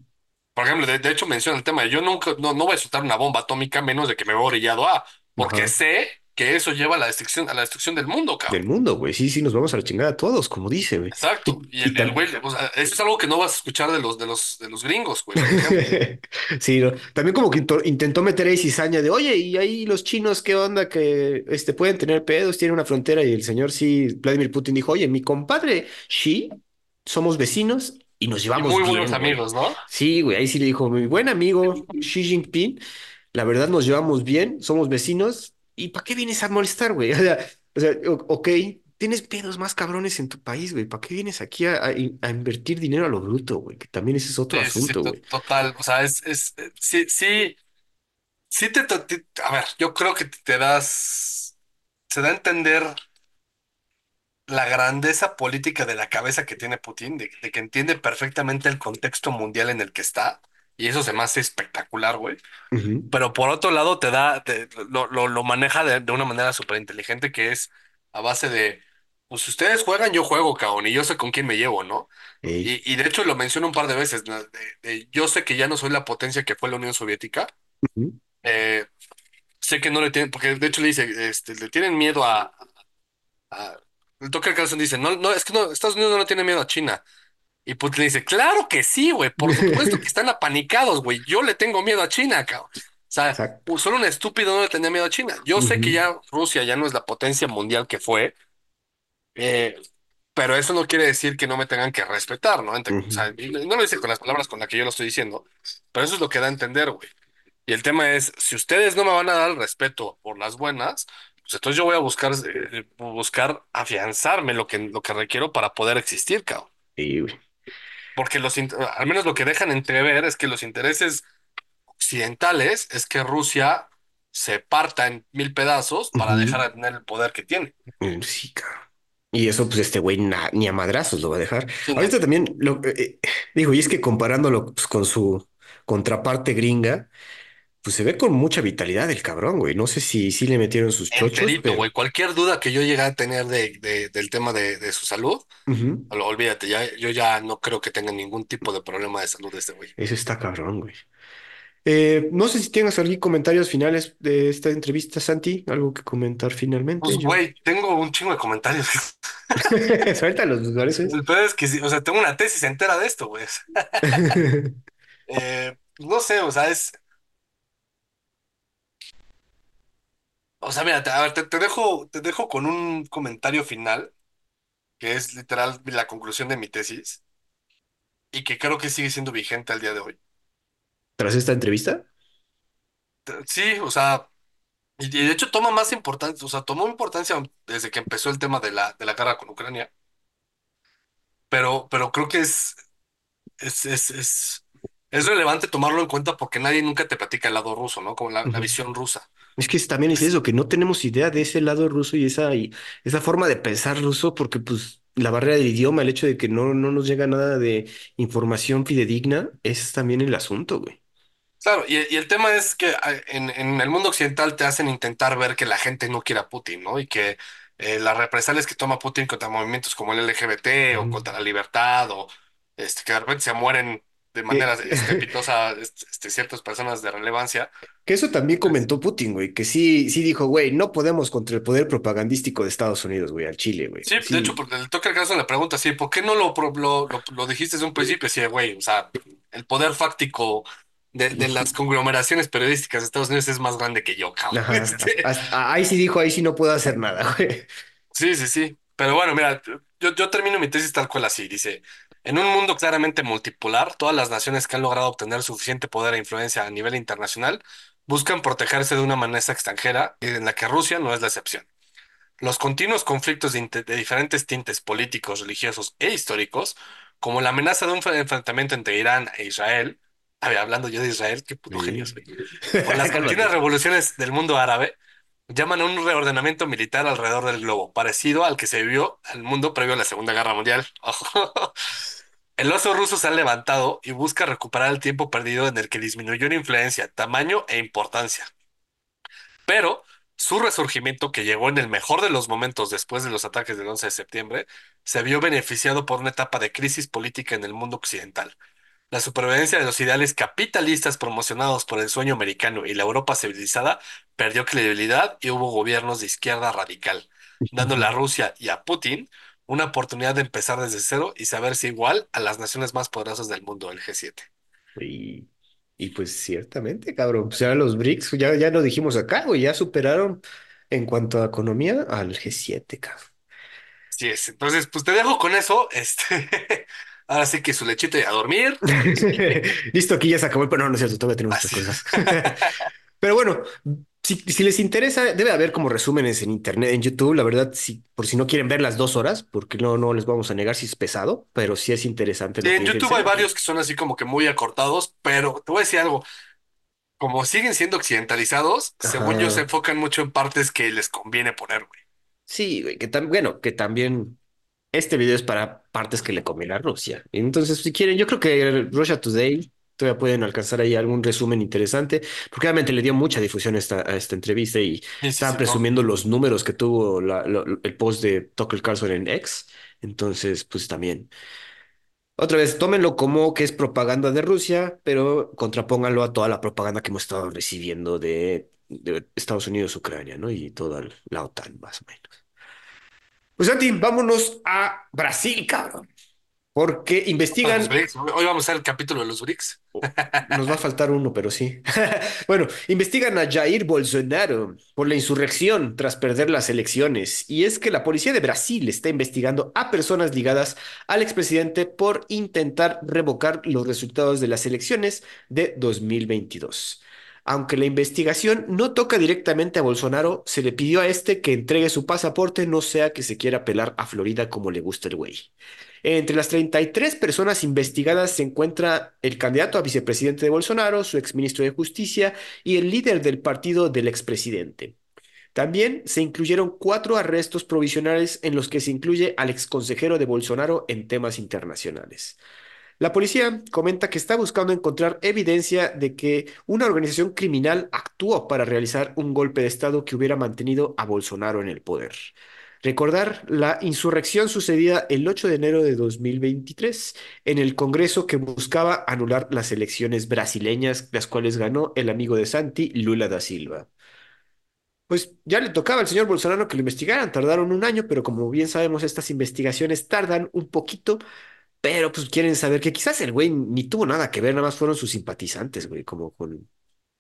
Por ejemplo, de, de hecho menciona el tema, yo nunca, no, no voy a soltar una bomba atómica menos de que me vea orillado a, porque Ajá. sé que eso lleva a la destrucción, a la destrucción del mundo, cabrón. Del mundo, güey. Sí, sí, nos vamos a la chingada todos, como dice, güey. Exacto. Y, el, el güey, o sea, eso es algo que no vas a escuchar de los, de los, de los gringos, güey. *laughs* Sí, ¿no? También como que intentó meter ahí cizaña de, oye, y ahí los chinos, ¿qué onda? Que este, pueden tener pedos, tienen una frontera. Y el señor, sí, Vladimir Putin dijo, oye, mi compadre Xi, somos vecinos y nos Y llevamos muy buenos bien, güey. amigos, ¿no? Sí, güey, ahí sí le dijo, mi buen amigo *laughs* Xi Jinping, la verdad nos llevamos bien, somos vecinos. ¿Y para qué vienes a molestar, güey? *laughs* O sea, o sea, ok, tienes pedos más cabrones en tu país, güey. ¿Para qué vienes aquí a, a in- a invertir dinero a lo bruto, güey? Que también ese es otro asunto, to- güey. total. O sea, es, es, eh, sí, sí, sí te, a ver, yo creo que te das, se da a entender la grandeza política de la cabeza que tiene Putin, de, de que entiende perfectamente el contexto mundial en el que está, y eso se me hace espectacular, güey. Pero por otro lado, te da, te- lo, lo, lo maneja de, de una manera súper inteligente que es a base de, pues si ustedes juegan, yo juego, cabrón, y yo sé con quién me llevo, ¿no? Y, y de hecho lo menciono un par de veces, ¿no? De- de, yo sé que ya no soy la potencia que fue la Unión Soviética, eh, sé que no le tienen, porque de hecho le dice, este, le tienen miedo a, a el Tucker Carlson dice, no, no, es que no, Estados Unidos no le tiene miedo a China. Y Putin le dice, claro que sí, güey, por supuesto que están apanicados, güey, yo le tengo miedo a China, cabrón. O sea, Exacto. u- solo un estúpido no le tenía miedo a China. Yo sé que ya Rusia ya no es la potencia mundial que fue, eh, pero eso no quiere decir que no me tengan que respetar, ¿no? Entre- o sea, no lo dice con las palabras con las que yo lo estoy diciendo, pero eso es lo que da a entender, güey. Y el tema es, si ustedes no me van a dar el respeto por las buenas, pues entonces yo voy a buscar, eh, buscar afianzarme lo que, lo que requiero para poder existir, cabrón. Ey, güey. Porque los, al menos lo que dejan entrever es que los intereses occidentales es que Rusia se parta en mil pedazos para Ujú. dejar de tener el poder que tiene. Mm, Sí. Y eso, pues, este güey na- ni a madrazos lo va a dejar. Sí, no. Ahorita también, lo, eh, digo, y es que comparándolo pues, con su contraparte gringa, pues se ve con mucha vitalidad el cabrón, güey. No sé si, si le metieron sus chochos, Enterito, pero güey. Cualquier duda que yo llegue a tener de, de- del tema de, de su salud, olvídate, ya, yo ya no creo que tenga ningún tipo de problema de salud este güey. Eso está cabrón, güey. Eh, no sé si tienes algún comentarios finales de esta entrevista, Santi. Algo que comentar Pues, finalmente. Yo. güey, tengo un chingo de comentarios. *laughs* Suéltalos, me parece. El peor es que, sí, o sea, tengo una tesis entera de esto, güey. *laughs* *laughs* Eh, no sé, o sea, es, o sea, mira, te, a ver, te, te dejo, te dejo con un comentario final, que es literal la conclusión de mi tesis, y que creo que sigue siendo vigente al día de hoy. Tras esta entrevista. Te- Sí, o sea, y, y de hecho toma más importancia, o sea, tomó importancia desde que empezó el tema de la, de la guerra con Ucrania, pero, pero creo que es, es, es, es, es relevante tomarlo en cuenta porque nadie nunca te platica el lado ruso, ¿no? Como la, la Ujú. visión rusa. Es que también es Es, eso, que no tenemos idea de ese lado ruso y esa, y esa forma de pensar ruso, porque pues la barrera del idioma, el hecho de que no, no nos llega nada de información fidedigna, es también el asunto, güey. claro, y, y el tema es que ah, en, en el mundo occidental te hacen intentar ver que la gente no quiere a Putin, ¿no? Y que eh, las represalias que toma Putin contra movimientos como el LGBT o contra la libertad o este, que de repente se mueren de manera *laughs* estrepitosa este, este, ciertas personas de relevancia. que eso también comentó Putin, güey, que sí, sí dijo, güey, no podemos contra el poder propagandístico de Estados Unidos, güey, al Chile, güey. Sí, de hecho, Sí. porque el toque el caso le pregunta así, ¿por qué no lo, lo, lo, lo dijiste desde un principio? De, güey, o sea, el poder fáctico de, de las conglomeraciones periodísticas de Estados Unidos es más grande que yo, cabrón. Ajá, *laughs* Este, ahí sí dijo, ahí sí no puedo hacer nada, *laughs* güey. sí, sí, sí. Pero bueno, mira, yo, yo termino mi tesis tal cual así. Dice, en un mundo claramente multipolar, todas las naciones que han logrado obtener suficiente poder e influencia a nivel internacional buscan protegerse de una amenaza extranjera, en la que Rusia no es la excepción. Los continuos conflictos de, diferentes tintes políticos, religiosos e históricos, como la amenaza de un fre- enfrentamiento entre Irán e Israel, a ver, hablando yo de Israel, qué puto genio soy, *laughs* o las continuas revoluciones del mundo árabe, llaman a un reordenamiento militar alrededor del globo, parecido al que se vivió al mundo previo a la Segunda Guerra Mundial. *laughs* El oso ruso se ha levantado y busca recuperar el tiempo perdido en el que disminuyó en influencia, tamaño e importancia. Pero su resurgimiento, que llegó en el mejor de los momentos después de los ataques del 11 de septiembre, se vio beneficiado por una etapa de crisis política en el mundo occidental. La supervivencia de los ideales capitalistas promocionados por el sueño americano y la Europa civilizada perdió credibilidad y hubo gobiernos de izquierda radical, dándole a Rusia y a Putin una oportunidad de empezar desde cero y saberse igual a las naciones más poderosas del mundo, el G7. Y, y pues ciertamente, cabrón, pues ya los BRICS, ya, ya lo dijimos acá, güey, ya superaron en cuanto a economía al G7, cabrón. Así es. Entonces, pues te dejo con eso. Este, *laughs* ahora sí que su lechita y a dormir. *laughs* Listo, aquí ya se acabó el... No, no es cierto, todavía tenemos otras cosas. *laughs* Pero bueno, si, si les interesa, debe haber como resúmenes en internet, en YouTube, la verdad, si, por si no quieren ver las dos horas, porque no, no les vamos a negar si es pesado, pero sí es interesante Sí, en YouTube hay varios que son así como que muy acortados, pero te voy a decir algo. Como siguen siendo occidentalizados, según yo se enfocan mucho en partes que les conviene poner, güey. Sí, güey, que tam- bueno, que también este video es para partes que le conviene a Rusia. Entonces, si quieren, yo creo que Russia Today todavía pueden alcanzar ahí algún resumen interesante, porque obviamente le dio mucha difusión a esta, a esta entrevista y Sí, no. presumiendo los números que tuvo la- el post de Tucker Carlson en X. Entonces, pues también. Otra vez, tómenlo como que es propaganda de Rusia, pero contrapónganlo a toda la propaganda que hemos estado recibiendo de, de Estados Unidos, Ucrania, ¿no? Y toda la OTAN, más o menos. Pues Santi, vámonos a Brasil, cabrón, porque A los investigan, BRICS. Hoy vamos a el capítulo de los BRICS. nos va a faltar uno, pero sí. *laughs* Bueno, investigan a Jair Bolsonaro por la insurrección tras perder las elecciones. Y es que la policía de Brasil está investigando a personas ligadas al expresidente por intentar revocar los resultados de las elecciones de 2022. Aunque la investigación no toca directamente a Bolsonaro, se le pidió a este que entregue su pasaporte, no sea que se quiera apelar a Florida como le gusta el güey. Entre las 33 personas investigadas se encuentra el candidato a vicepresidente de Bolsonaro, su exministro de Justicia y el líder del partido del expresidente. También se incluyeron cuatro arrestos provisionales en los que se incluye al exconsejero de Bolsonaro en temas internacionales. La policía comenta que está buscando encontrar evidencia de que una organización criminal actuó para realizar un golpe de Estado que hubiera mantenido a Bolsonaro en el poder. Recordar la insurrección sucedida el 8 de enero de 2023 en el Congreso que buscaba anular las elecciones brasileñas, las cuales ganó el amigo de Santi, Lula da Silva. Pues ya le tocaba al señor Bolsonaro que lo investigaran, tardaron un año, pero como bien sabemos, estas investigaciones tardan un poquito, pero pues quieren saber que quizás el güey ni tuvo nada que ver, nada más fueron sus simpatizantes, güey, como con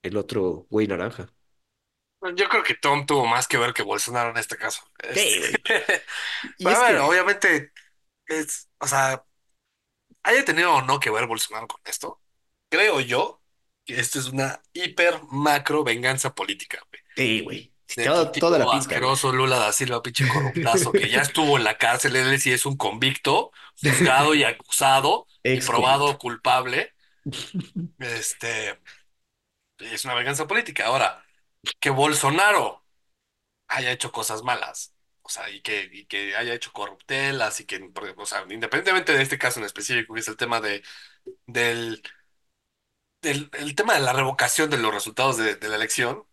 el otro güey naranja. Yo creo que Tom tuvo más que ver que Bolsonaro en este caso. Este, Sí. *laughs* Y pero es a ver, que, obviamente, es, o sea, haya tenido o no que ver Bolsonaro con esto, creo yo que esto es una hiper macro venganza política, güey. sí, güey. Sí, De tu todo- toda la tío pinta, güey. asqueroso Lula da Silva, pinche *laughs* corruptazo, que ya estuvo en la cárcel, él sí es un convicto, juzgado y acusado y Ex convicto. probado culpable. *laughs* Este, es una venganza política. Ahora, que Bolsonaro haya hecho cosas malas, o sea, y que, y que haya hecho corruptelas y que, o sea, independientemente de este caso en específico, que es el tema de, del, del el tema de la revocación de los resultados de, de la elección,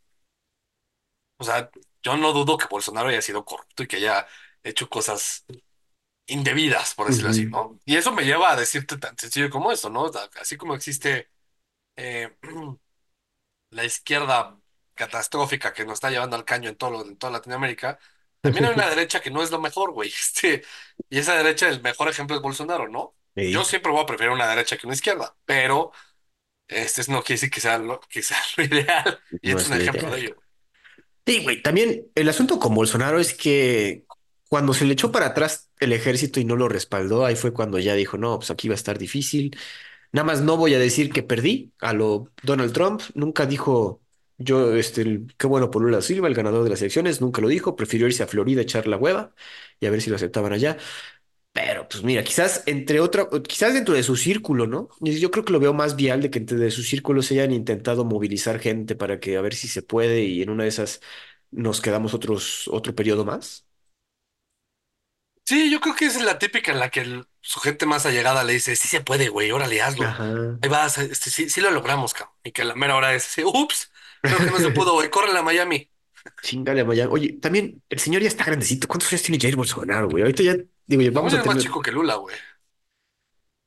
o sea, yo no dudo que Bolsonaro haya sido corrupto y que haya hecho cosas indebidas, por decirlo así. ¿no? Y eso me lleva a decirte tan sencillo como esto, ¿no? O sea, Así como existe eh, *clears throat* la izquierda catastrófica que nos está llevando al caño en todo, lo- en toda Latinoamérica, también hay una *laughs* derecha que no es lo mejor, güey. *laughs* Este, y esa derecha, el mejor ejemplo es Bolsonaro, ¿no? Yo siempre voy a preferir una derecha que una izquierda, pero este no quiere decir que sea lo, que sea lo ideal. Y no este es un lo ejemplo de ello. Sí, güey. También el asunto con Bolsonaro es que cuando se le echó para atrás el ejército y no lo respaldó, ahí fue cuando ya dijo, no, pues aquí va a estar difícil. Nada más no voy a decir que perdí a lo Donald Trump. Nunca dijo yo, este, el- qué bueno por Lula da Silva, el ganador de las elecciones. Nunca lo dijo. Prefirió irse a Florida a echar la hueva y a ver si lo aceptaban allá. Pero pues mira, quizás entre otra, quizás dentro de su círculo, ¿no? Y Yo creo que lo veo más vial de que entre de su círculo se hayan intentado movilizar gente para que a ver si se puede y en una de esas nos quedamos otros, otro periodo más. Sí, yo creo que esa es la típica en la que el- su gente más allegada le dice, sí se puede, güey, órale, hazlo. Ajá. Ahí vas, este, sí, sí lo logramos, cabrón. Y que a la mera hora es, ups, creo que no se pudo, güey, córrele a Miami. Chingale a Miami. Oye, también el señor ya está grandecito. ¿Cuántos años tiene Jair Bolsonaro, güey? Ahorita ya, digo, ya vamos a es más tener. chico que Lula, güey.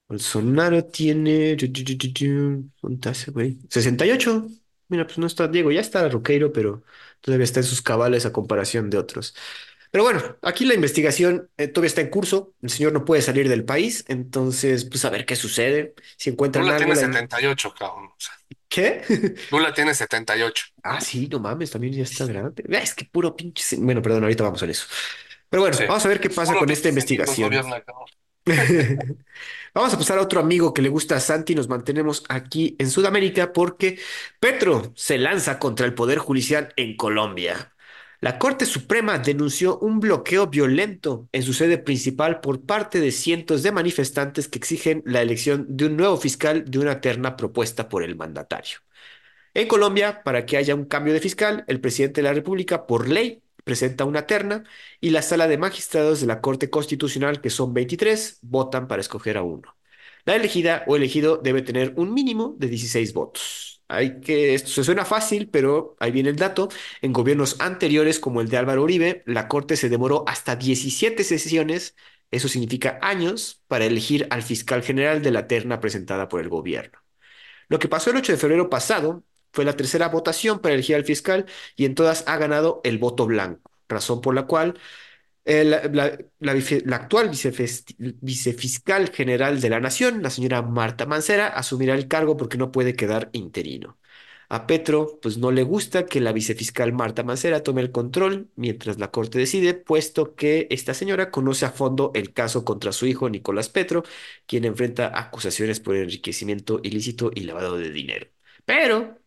Bolsonaro tiene. ¿Cuánto hace, güey? 68. Mira, pues no está Diego, ya está Roqueiro, pero todavía está en sus cabales a comparación de otros. Pero bueno, aquí la investigación eh, todavía está en curso. El señor no puede salir del país, entonces, pues a ver qué sucede. Si encuentran Lula algo, tiene la... 78, cabrón. O sea, ¿Qué? *laughs* Lula tiene 78. Ah, sí, no mames, también ya está grande. Ah, Es que puro pinche. Bueno, perdón, ahorita vamos a eso. Pero bueno, Sí. vamos a ver qué pasa Puro con esta investigación. *laughs* Vamos a pasar a otro amigo que le gusta a Santi. Nos mantenemos aquí en Sudamérica porque Petro se lanza contra el Poder Judicial en Colombia. La Corte Suprema denunció un bloqueo violento en su sede principal por parte de cientos de manifestantes que exigen la elección de un nuevo fiscal de una terna propuesta por el mandatario. En Colombia, para que haya un cambio de fiscal, el presidente de la República, por ley, presenta una terna y la sala de magistrados de la Corte Constitucional, que son 23, votan para escoger a uno. La elegida o elegido debe tener un mínimo de 16 votos. Hay que, esto se suena fácil, pero ahí viene el dato. En gobiernos anteriores, como el de Álvaro Uribe, la Corte se demoró hasta 17 sesiones, eso significa años, para elegir al fiscal general de la terna presentada por el gobierno. Lo que pasó el 8 de febrero pasado fue la tercera votación para elegir al fiscal y en todas ha ganado el voto blanco, razón por la cual eh, la, la- la la actual vicefis- vicefiscal general de la Nación, la señora Marta Mancera, asumirá el cargo porque no puede quedar interino. A Petro, pues no le gusta que la vicefiscal Marta Mancera tome el control mientras la Corte decide, puesto que esta señora conoce a fondo el caso contra su hijo Nicolás Petro, quien enfrenta acusaciones por enriquecimiento ilícito y lavado de dinero. Pero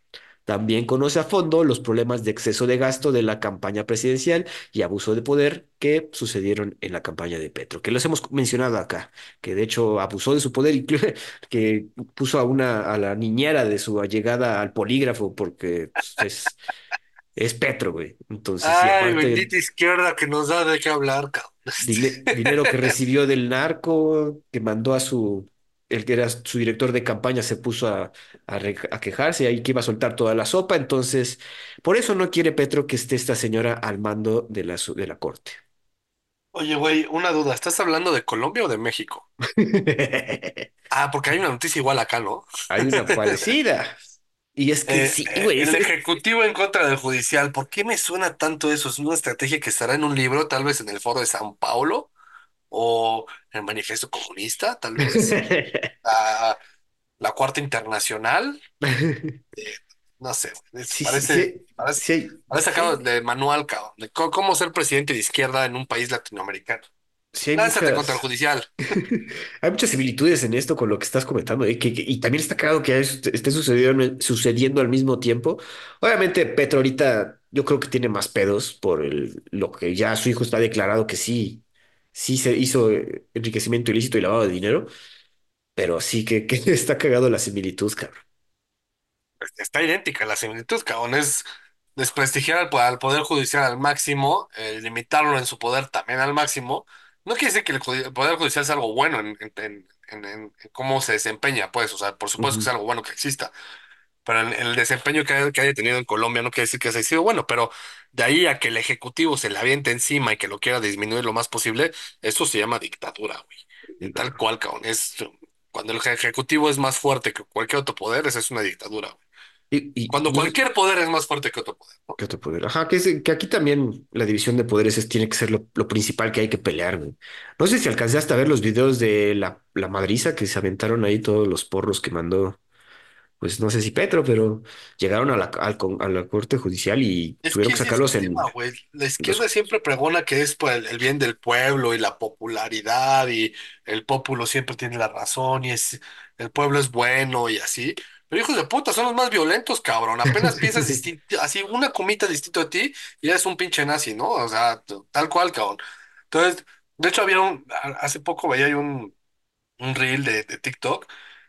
también conoce a fondo los problemas de exceso de gasto de la campaña presidencial y abuso de poder que sucedieron en la campaña de Petro, que los hemos mencionado acá, que de hecho abusó de su poder *laughs* y que puso a una a la niñera de su allegada al polígrafo porque pues, es, es Petro, güey. Entonces, Ay, aparte bendita izquierda que nos da de qué hablar, cabrón. dine- dinero que recibió del narco, que mandó a su, el que era su director de campaña, se puso a, a, re- a quejarse y ahí que iba a soltar toda la sopa. Entonces, por eso no quiere Petro que esté esta señora al mando de la, su- de la corte. Oye, güey, una duda. ¿Estás hablando de Colombia o de México? *laughs* Ah, porque hay una noticia igual acá, ¿no? Hay una *laughs* parecida. Y es que Eh, sí, eh, güey, el es- Ejecutivo en contra del Judicial. ¿Por qué me suena tanto eso? ¿Es una estrategia que estará en un libro, tal vez en el Foro de San Paulo? ¿O el Manifiesto Comunista? Tal vez. *laughs* La, la Cuarta Internacional. *laughs* No sé, sí, parece, sí, parece, sí, hay, parece sacado de manual, cabrón, de cómo ser presidente de izquierda en un país latinoamericano. sí hay Lánzate contra el muchas. judicial. *laughs* Hay muchas similitudes en esto con lo que estás comentando, ¿eh? Que- que- y también está claro que es- esté sucediendo, sucediendo al mismo tiempo. Obviamente, Petro ahorita yo creo que tiene más pedos por el, lo que ya su hijo está declarado que sí, sí se hizo enriquecimiento ilícito y lavado de dinero, pero sí que, que *laughs* está cagado la similitud, cabrón. Está idéntica la similitud, cabrón. Es desprestigiar al, po- al Poder Judicial al máximo, eh, limitarlo en su poder también al máximo. No quiere decir que el, Poder Judicial sea algo bueno en, en- en- cómo se desempeña, pues. O sea, por supuesto que es algo bueno que exista, pero el, el desempeño que, haya- que haya tenido en Colombia no quiere decir que haya sido bueno, pero de ahí a que el Ejecutivo se le aviente encima y que lo quiera disminuir lo más posible, eso se llama dictadura, güey. Tal cual, cabrón. Es, cuando el Ejecutivo es más fuerte que cualquier otro poder, esa es una dictadura, güey. Y, y Cuando cualquier poder es más fuerte que otro poder. ¿no? ¿Qué otro poder? Ajá, que, es- que aquí también la división de poderes es- tiene que ser lo, lo principal que hay que pelear, güey. No sé si alcanzaste a ver los videos de la, la madriza que se aventaron ahí todos los porros que mandó, pues no sé si Petro, pero llegaron a la, al con- a la corte judicial y Es tuvieron que que ese es el sacarlos en tema, güey. La los... izquierda siempre pregona que es por el, el bien del pueblo y la popularidad y el pueblo siempre tiene la razón y es el pueblo es bueno y así. Pero hijos de puta, son los más violentos, cabrón. Apenas piensas *laughs* distinto, así una comita distinto a ti y ya es un pinche nazi, ¿no? O sea, t- tal cual, cabrón. Entonces, de hecho había un, a- hace poco veía yo un un reel de, de TikTok,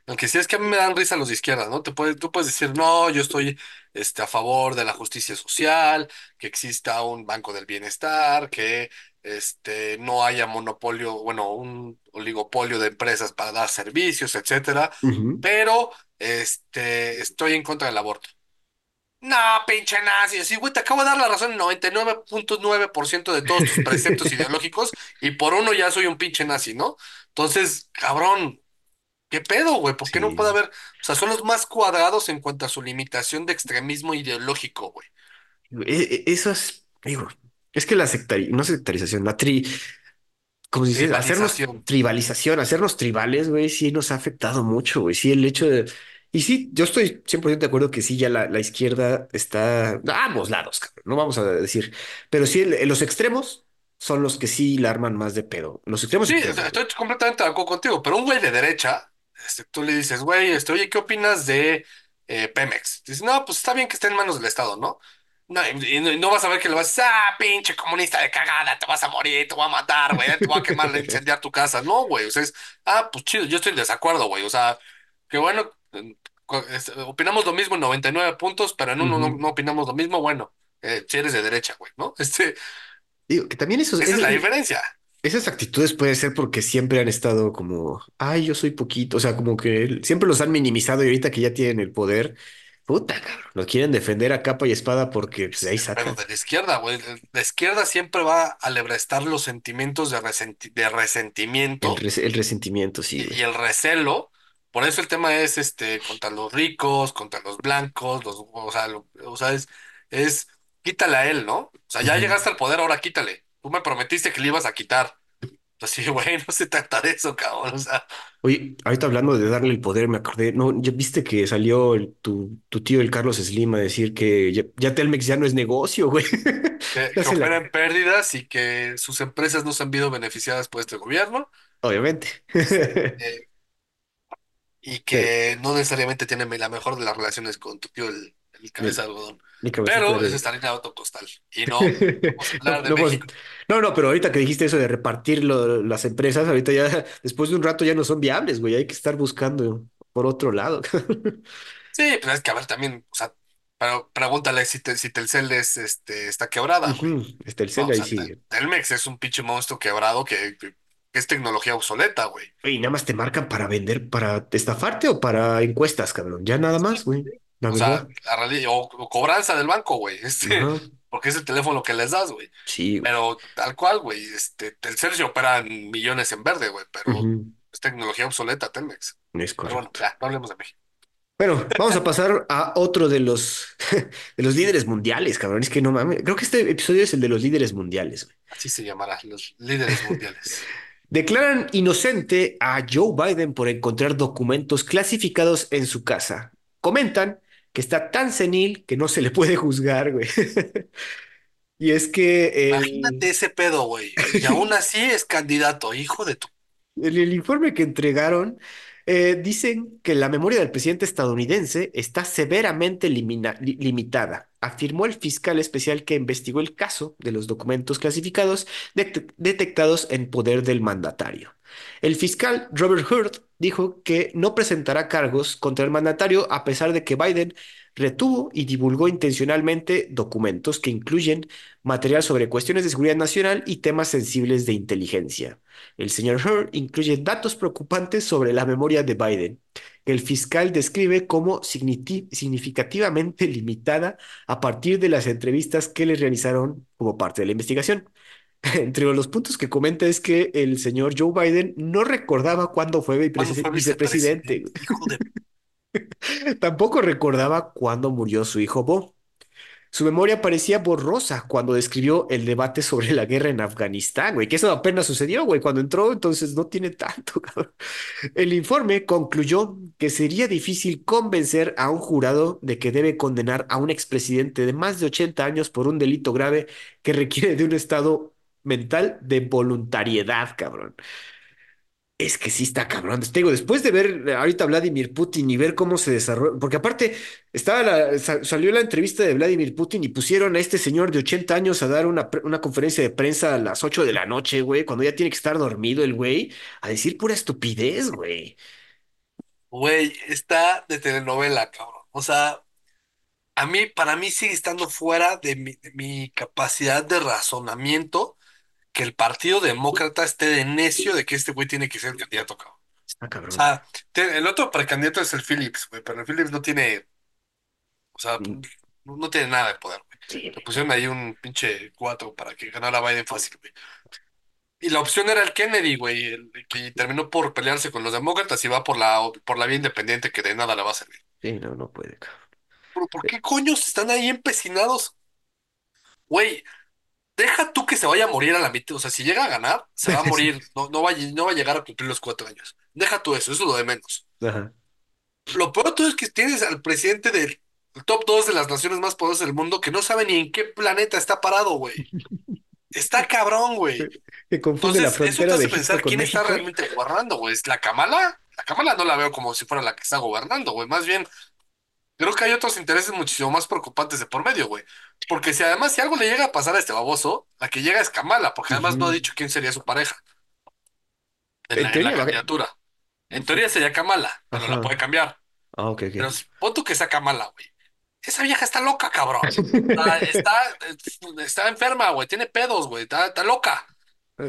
en el que sí es que a mí me dan risa los de izquierda, ¿no? Te puedes, tú puedes decir, no, yo estoy este, a favor de la justicia social, que exista un banco del bienestar, que este, no haya monopolio, bueno, un oligopolio de empresas para dar servicios, etcétera, Ujú. pero este, estoy en contra del aborto. No, pinche nazi, sí, güey, te acabo de dar la razón en noventa y nueve nueve punto nueve por ciento de todos tus preceptos *laughs* ideológicos y por uno ya soy un pinche nazi, ¿no? Entonces, cabrón, ¿qué pedo, güey? ¿Por qué no puede haber? O sea, son los más cuadrados en cuanto a su limitación de extremismo ideológico, güey. E- e- Eso es, digo, es que la sectari, no sectarización, la tri, como se dice, hacernos Tribalización. hacernos tribales, güey, sí nos ha afectado mucho, güey. Sí, el hecho de. Y sí, yo estoy 100% de acuerdo que sí, ya la, la izquierda está a ambos lados, cabrón, no vamos a decir. Pero sí, el- los extremos son los que sí la arman más de pedo. Los extremos Sí, güey. estoy completamente de acuerdo contigo, pero un güey de derecha, este, tú le dices, güey, este, oye, ¿qué opinas de eh, Pemex? Dices, no, pues está bien que esté en manos del Estado, ¿no? No, y, y no vas a ver que le vas a decir, ah, pinche comunista de cagada, te vas a morir, te voy a matar, güey, te voy a quemar, incendiar tu casa. No, güey, o sea, es, ah, pues chido, yo estoy en desacuerdo, güey, o sea, que bueno, es- opinamos lo mismo en 99 puntos, pero en uno no, no opinamos lo mismo, bueno, eh, si eres de derecha, güey, ¿no? *laughs* Este, Digo, que también eso, esa es la diferencia. Esas actitudes puede ser porque siempre han estado como, ay, yo soy poquito, o sea, como que siempre los han minimizado y ahorita que ya tienen el poder, puta, cabrón, lo quieren defender a capa y espada porque pues, de ahí el sacan de la izquierda, güey. La izquierda siempre va a alebrestar los sentimientos de, resenti- de el, resentimiento res- el resentimiento, sí, y, güey. y el recelo. Por eso el tema es este contra los ricos, contra los blancos, los, o sea, lo- o sea, es, es quítale a él, ¿no? O sea, ya Ujú. llegaste al poder, ahora quítale. Tú me prometiste que le ibas a quitar. Así, *laughs* güey, no se trata de eso, cabrón. O sea, Oye, ahorita hablando de darle el poder, me acordé, no, ya viste que salió el- tu, tu tío, el Carlos Slim, a decir que ya, ya Telmex ya no es negocio, güey. *laughs* que, que se la... opera en pérdidas y que sus empresas no se han visto beneficiadas por este gobierno. Obviamente. Este, *laughs* y que no necesariamente tiene la mejor de las relaciones con tu tío, el, el cabeza de algodón. mi Pero de esa es bebé. harina de otro costal. Y no, *laughs* vamos a No, hablar de no, México. no, no, pero ahorita que dijiste eso de repartir lo- las empresas, ahorita ya, *laughs* después de un rato ya no son viables, güey. Hay que estar buscando por otro lado. *laughs* Sí, pues es que a ver también, o sea, pero pregúntale si, te, si Telcel es, este, está quebrada, güey. Ujú, Está el No, cel o ahí sea, Te- sigue. Telmex es un pinche monstruo quebrado que, que es tecnología obsoleta, güey. Y nada más te marcan para vender, para estafarte o para encuestas, cabrón. Ya nada más, güey. La O sea, verdad. la realidad, o, o cobranza del banco, güey, *laughs* este, Ajá. porque es el teléfono que les das, güey. Sí, güey. Pero tal cual, güey, este, Telcel se opera en millones en verde, güey, pero Ujú, es tecnología obsoleta, Telmex. Es Pero bueno, correcto. ya, no hablemos de México. Bueno, vamos a pasar a otro de los, *laughs* de los líderes mundiales, cabrón. Es que no mames. Creo que este episodio es el de los líderes mundiales, güey. Así se llamará, los líderes mundiales. *laughs* Declaran inocente a Joe Biden por encontrar documentos clasificados en su casa. Comentan que está tan senil que no se le puede juzgar, güey. *laughs* Y es que el, Imagínate ese pedo, güey. Y aún *laughs* así es candidato, hijo de tu... en el informe que entregaron eh, dicen que la memoria del presidente estadounidense está severamente limina- li- limitada, afirmó el fiscal especial que investigó el caso de los documentos clasificados det- detectados en poder del mandatario. El fiscal Robert Hurt dijo que no presentará cargos contra el mandatario a pesar de que Biden retuvo y divulgó intencionalmente documentos que incluyen material sobre cuestiones de seguridad nacional y temas sensibles de inteligencia. El señor Hur incluye datos preocupantes sobre la memoria de Biden, que el fiscal describe como significativamente *laughs* limitada a partir de las entrevistas que le realizaron como parte de la investigación. *laughs* Entre los puntos que comenta es que el señor Joe Biden no recordaba cuándo fue ¿Cuándo vicepresi- fue vicepresidente. vicepresidente? Hijo de... *laughs* Tampoco recordaba cuándo murió su hijo Bo. Su memoria parecía borrosa cuando describió el debate sobre la guerra en Afganistán, güey, que eso apenas sucedió, güey, cuando entró, entonces no tiene tanto, *laughs* cabrón. El informe concluyó que sería difícil convencer a un jurado de que debe condenar a un expresidente de más de 80 años por un delito grave que requiere de un estado mental de voluntariedad, cabrón. Es que sí está cabrón. Te digo, después de ver eh, ahorita a Vladimir Putin y ver cómo se desarrolla, porque aparte estaba la- sa- salió la entrevista de Vladimir Putin y pusieron a este señor de 80 años a dar una, una conferencia de prensa a las 8 de la noche, güey, cuando ya tiene que estar dormido el güey, a decir pura estupidez, güey. Güey, está de telenovela, cabrón. O sea, a mí, para mí sigue estando fuera de mi capacidad de razonamiento que el Partido Demócrata esté de necio de que este güey tiene que ser el candidato, cabrón. Está O cabrón. sea, te- el otro precandidato es el Phillips, güey, pero el Phillips no tiene, o sea, No, no tiene nada de poder, güey. Sí, Le pusieron ahí un pinche cuatro para que ganara Biden fácil, güey. Y la opción era el Kennedy, güey, el que terminó por pelearse con los demócratas y va por la, por la vía independiente que de nada le va a servir. sí, no, no puede, cabrón. ¿Pero por qué coños están ahí empecinados? Güey, deja tú que se vaya a morir a la mitad. O sea, si llega a ganar, se va a *laughs* morir. No, no va, a- no va a llegar a cumplir los cuatro años. Deja tú eso, eso es lo de menos. Ajá. Lo peor de todo es que tienes al presidente del top 2 de las naciones más poderosas del mundo que no sabe ni en qué planeta está parado, güey. *laughs* Está cabrón, güey. Que confunde la Entonces, eso te frontera de hace Egipto pensar quién está realmente gobernando, güey. ¿Es la Kamala? La Kamala no la veo como si fuera la que está gobernando, güey. Más bien, creo que hay otros intereses muchísimo más preocupantes de por medio, güey. Porque si además, si algo le llega a pasar a este baboso, la que llega es Kamala, porque además no ha dicho quién sería su pareja en En la, en la teoría va a... candidatura. En teoría sería Kamala, pero la puede Ajá. cambiar. Ah, ok, Pero ok. pon tú que sea Kamala, güey. Esa vieja está loca, cabrón. *laughs* Está, está, está enferma, güey. Tiene pedos, güey. Está, está loca.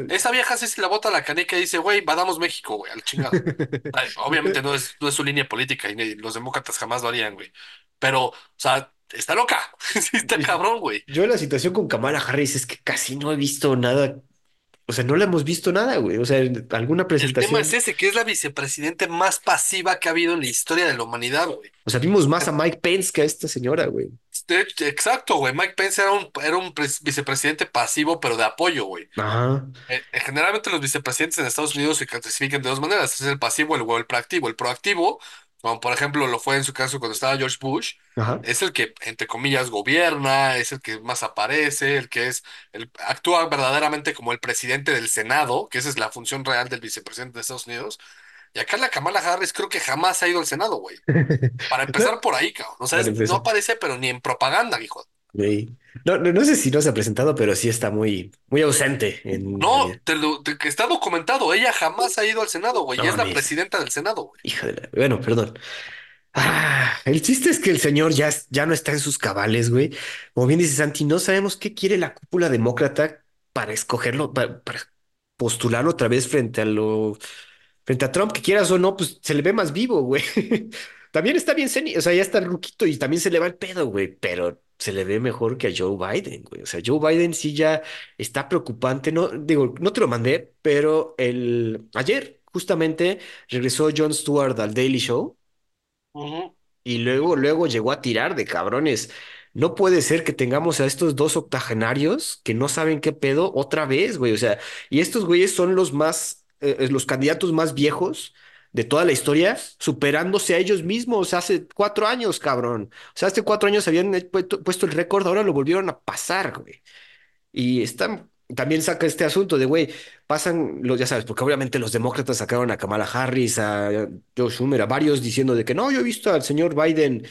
Esa vieja sí se la bota a la canica y dice, güey, vadamos México, güey, al chingado. *laughs* Ay, Obviamente no es, no es su línea política y ni- los demócratas jamás lo harían, güey. Pero, o sea, está loca. *laughs* Sí, está cabrón, güey. Yo la situación con Kamala Harris es que casi no he visto nada, o sea, no la hemos visto nada, güey. O sea, en alguna El tema es presentación, ese, que es la vicepresidente más pasiva que ha habido en la historia de la humanidad, güey. o sea, vimos más a Mike Pence que a esta señora, güey. Exacto, güey. Mike Pence era un, era un pres- vicepresidente pasivo, pero de apoyo, güey. Ajá, Eh, eh, generalmente los vicepresidentes en Estados Unidos se clasifican de dos maneras, es el pasivo el- o el proactivo. El proactivo, como por ejemplo lo fue en su caso cuando estaba George Bush, ajá. es el que, entre comillas, gobierna, es el que más aparece, el que es, el, actúa verdaderamente como el presidente del Senado, que esa es la función real del vicepresidente de Estados Unidos. Y acá la Kamala Harris creo que jamás ha ido al Senado, güey. *laughs* Para empezar por ahí, cabrón. O sea, Para es- no aparece, pero ni en propaganda, hijo. No, no, no sé si no se ha presentado, pero sí está muy, muy ausente en No, te lo, te- que está documentado. Ella jamás ha ido al Senado, güey. No Y es la presidenta del Senado, güey. Hija de la... Bueno, perdón. Ah, el chiste es que el señor ya, ya no está en sus cabales, güey. Como bien dice Santi, no sabemos qué quiere la cúpula demócrata para escogerlo, para, para postularlo otra vez frente a lo, frente a Trump, que quieras o no, pues se le ve más vivo, güey. *laughs* También está bien, o sea, ya está ruquito y también se le va el pedo, güey, pero se le ve mejor que a Joe Biden, güey. O sea, Joe Biden sí ya está preocupante. No, digo, no te lo mandé, pero el ayer justamente regresó Jon Stewart al Daily Show. Y luego, luego llegó a tirar de cabrones. No puede ser que tengamos a estos dos octogenarios que no saben qué pedo otra vez, güey. O sea, y estos güeyes son los más, eh, eh, los candidatos más viejos de toda la historia, superándose a ellos mismos hace cuatro años, cabrón. O sea, hace cuatro años habían puesto, puesto el récord, ahora lo volvieron a pasar, güey. Y están, también saca este asunto de, güey, pasan los, ya sabes, porque obviamente los demócratas sacaron a Kamala Harris, a Joe Schumer, a varios diciendo de que no, yo he visto al señor Biden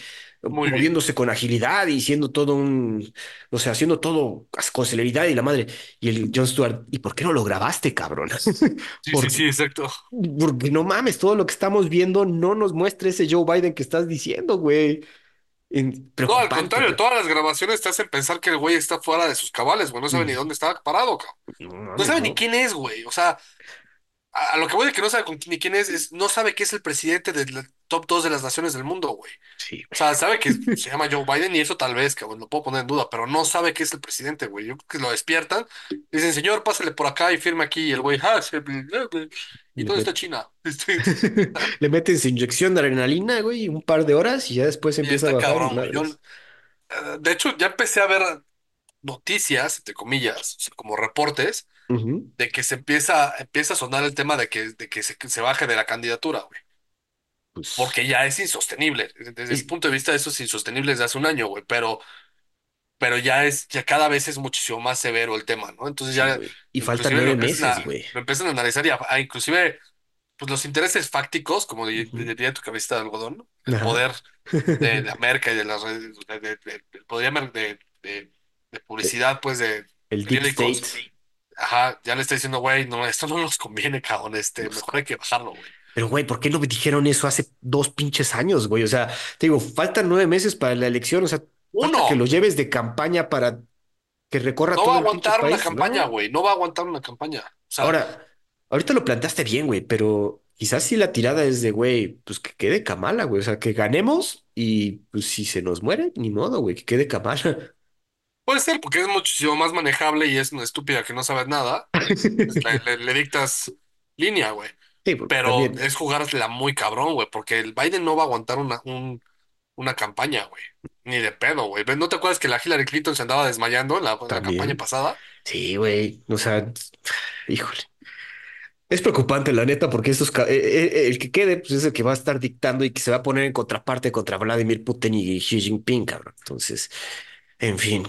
Muy bien. moviéndose con agilidad y siendo todo un, o sea, haciendo todo con celeridad y la madre. Y el Jon Stewart, ¿y por qué no lo grabaste, cabrón? *laughs* Sí, sí, Porque, sí, exacto. porque no mames, todo lo que estamos viendo no nos muestra ese Joe Biden que estás diciendo, güey. No, al contrario, pero todas las grabaciones te hacen pensar que el güey está fuera de sus cabales, güey. No sabe ni mm, dónde está parado, cabrón. no sabe ni quién es, güey. O sea, a, a lo que voy de que no sabe con ni quién es, es no sabe que es el presidente del top 2 de las naciones del mundo, güey. Sí, O sea, sabe que se llama Joe Biden y eso tal vez, cabrón, lo puedo poner en duda, pero no sabe que es el presidente, güey. Yo creo que lo despiertan, dicen, señor, pásale por acá y firme aquí. Y el güey, ah, bla, bla, bla". ¿y dónde está China? *laughs* Este, Le meten su inyección de adrenalina, güey, un par de horas y ya después empieza a bajar cabrón, güey. Yo, madres. eh, de hecho, ya empecé a ver noticias, entre comillas, o sea, como reportes, de que se empieza, empieza a sonar el tema de que, de que se, que se baje de la candidatura, güey. Pues, Porque ya es insostenible. Desde mi y- punto de vista, eso es insostenible desde hace un año, güey. Pero, pero ya es, ya cada vez es muchísimo más severo el tema, ¿no? Entonces ya. Y faltan nueve meses, a, güey. lo empiezan a analizar y a, a inclusive, pues los intereses fácticos, como diría tu cabecita de algodón, el Ajá. poder de, de *laughs* América y de las redes, de, de- de- el poder de, de, de Eh, publicidad, pues, de El Deep. Ajá, ya le está diciendo, güey, no, esto no nos conviene, cabrón, este, mejor hay que bajarlo, güey. Pero, güey, ¿por qué no me dijeron eso hace dos pinches años, güey? O sea, te digo, faltan nueve meses para la elección. O sea, que lo lleves de campaña para que recorra no va a todo el pinche aguantar una país, campaña, ¿no? güey, no va a aguantar una campaña. O sea, Ahora, ahorita lo planteaste bien, güey, pero quizás si la tirada es de, güey, pues que quede Kamala, güey. O sea, que ganemos y pues si se nos muere, ni modo, güey, que quede Kamala. Puede ser, porque es muchísimo más manejable y es una estúpida que no sabe nada. pues le, le- le dictas línea, güey. Sí, Pero también, es jugársela muy cabrón, güey, porque el Biden no va a aguantar una, un- una campaña, güey. Ni de pedo, güey. ¿No te acuerdas que la Hillary Clinton se andaba desmayando en la, en la campaña pasada? Sí, güey. O sea, híjole. Es preocupante, la neta, porque estos, eh, eh, eh, el que quede, pues es el que va a estar dictando y que se va a poner en contraparte contra Vladimir Putin y Xi Jinping, cabrón. Entonces, en fin,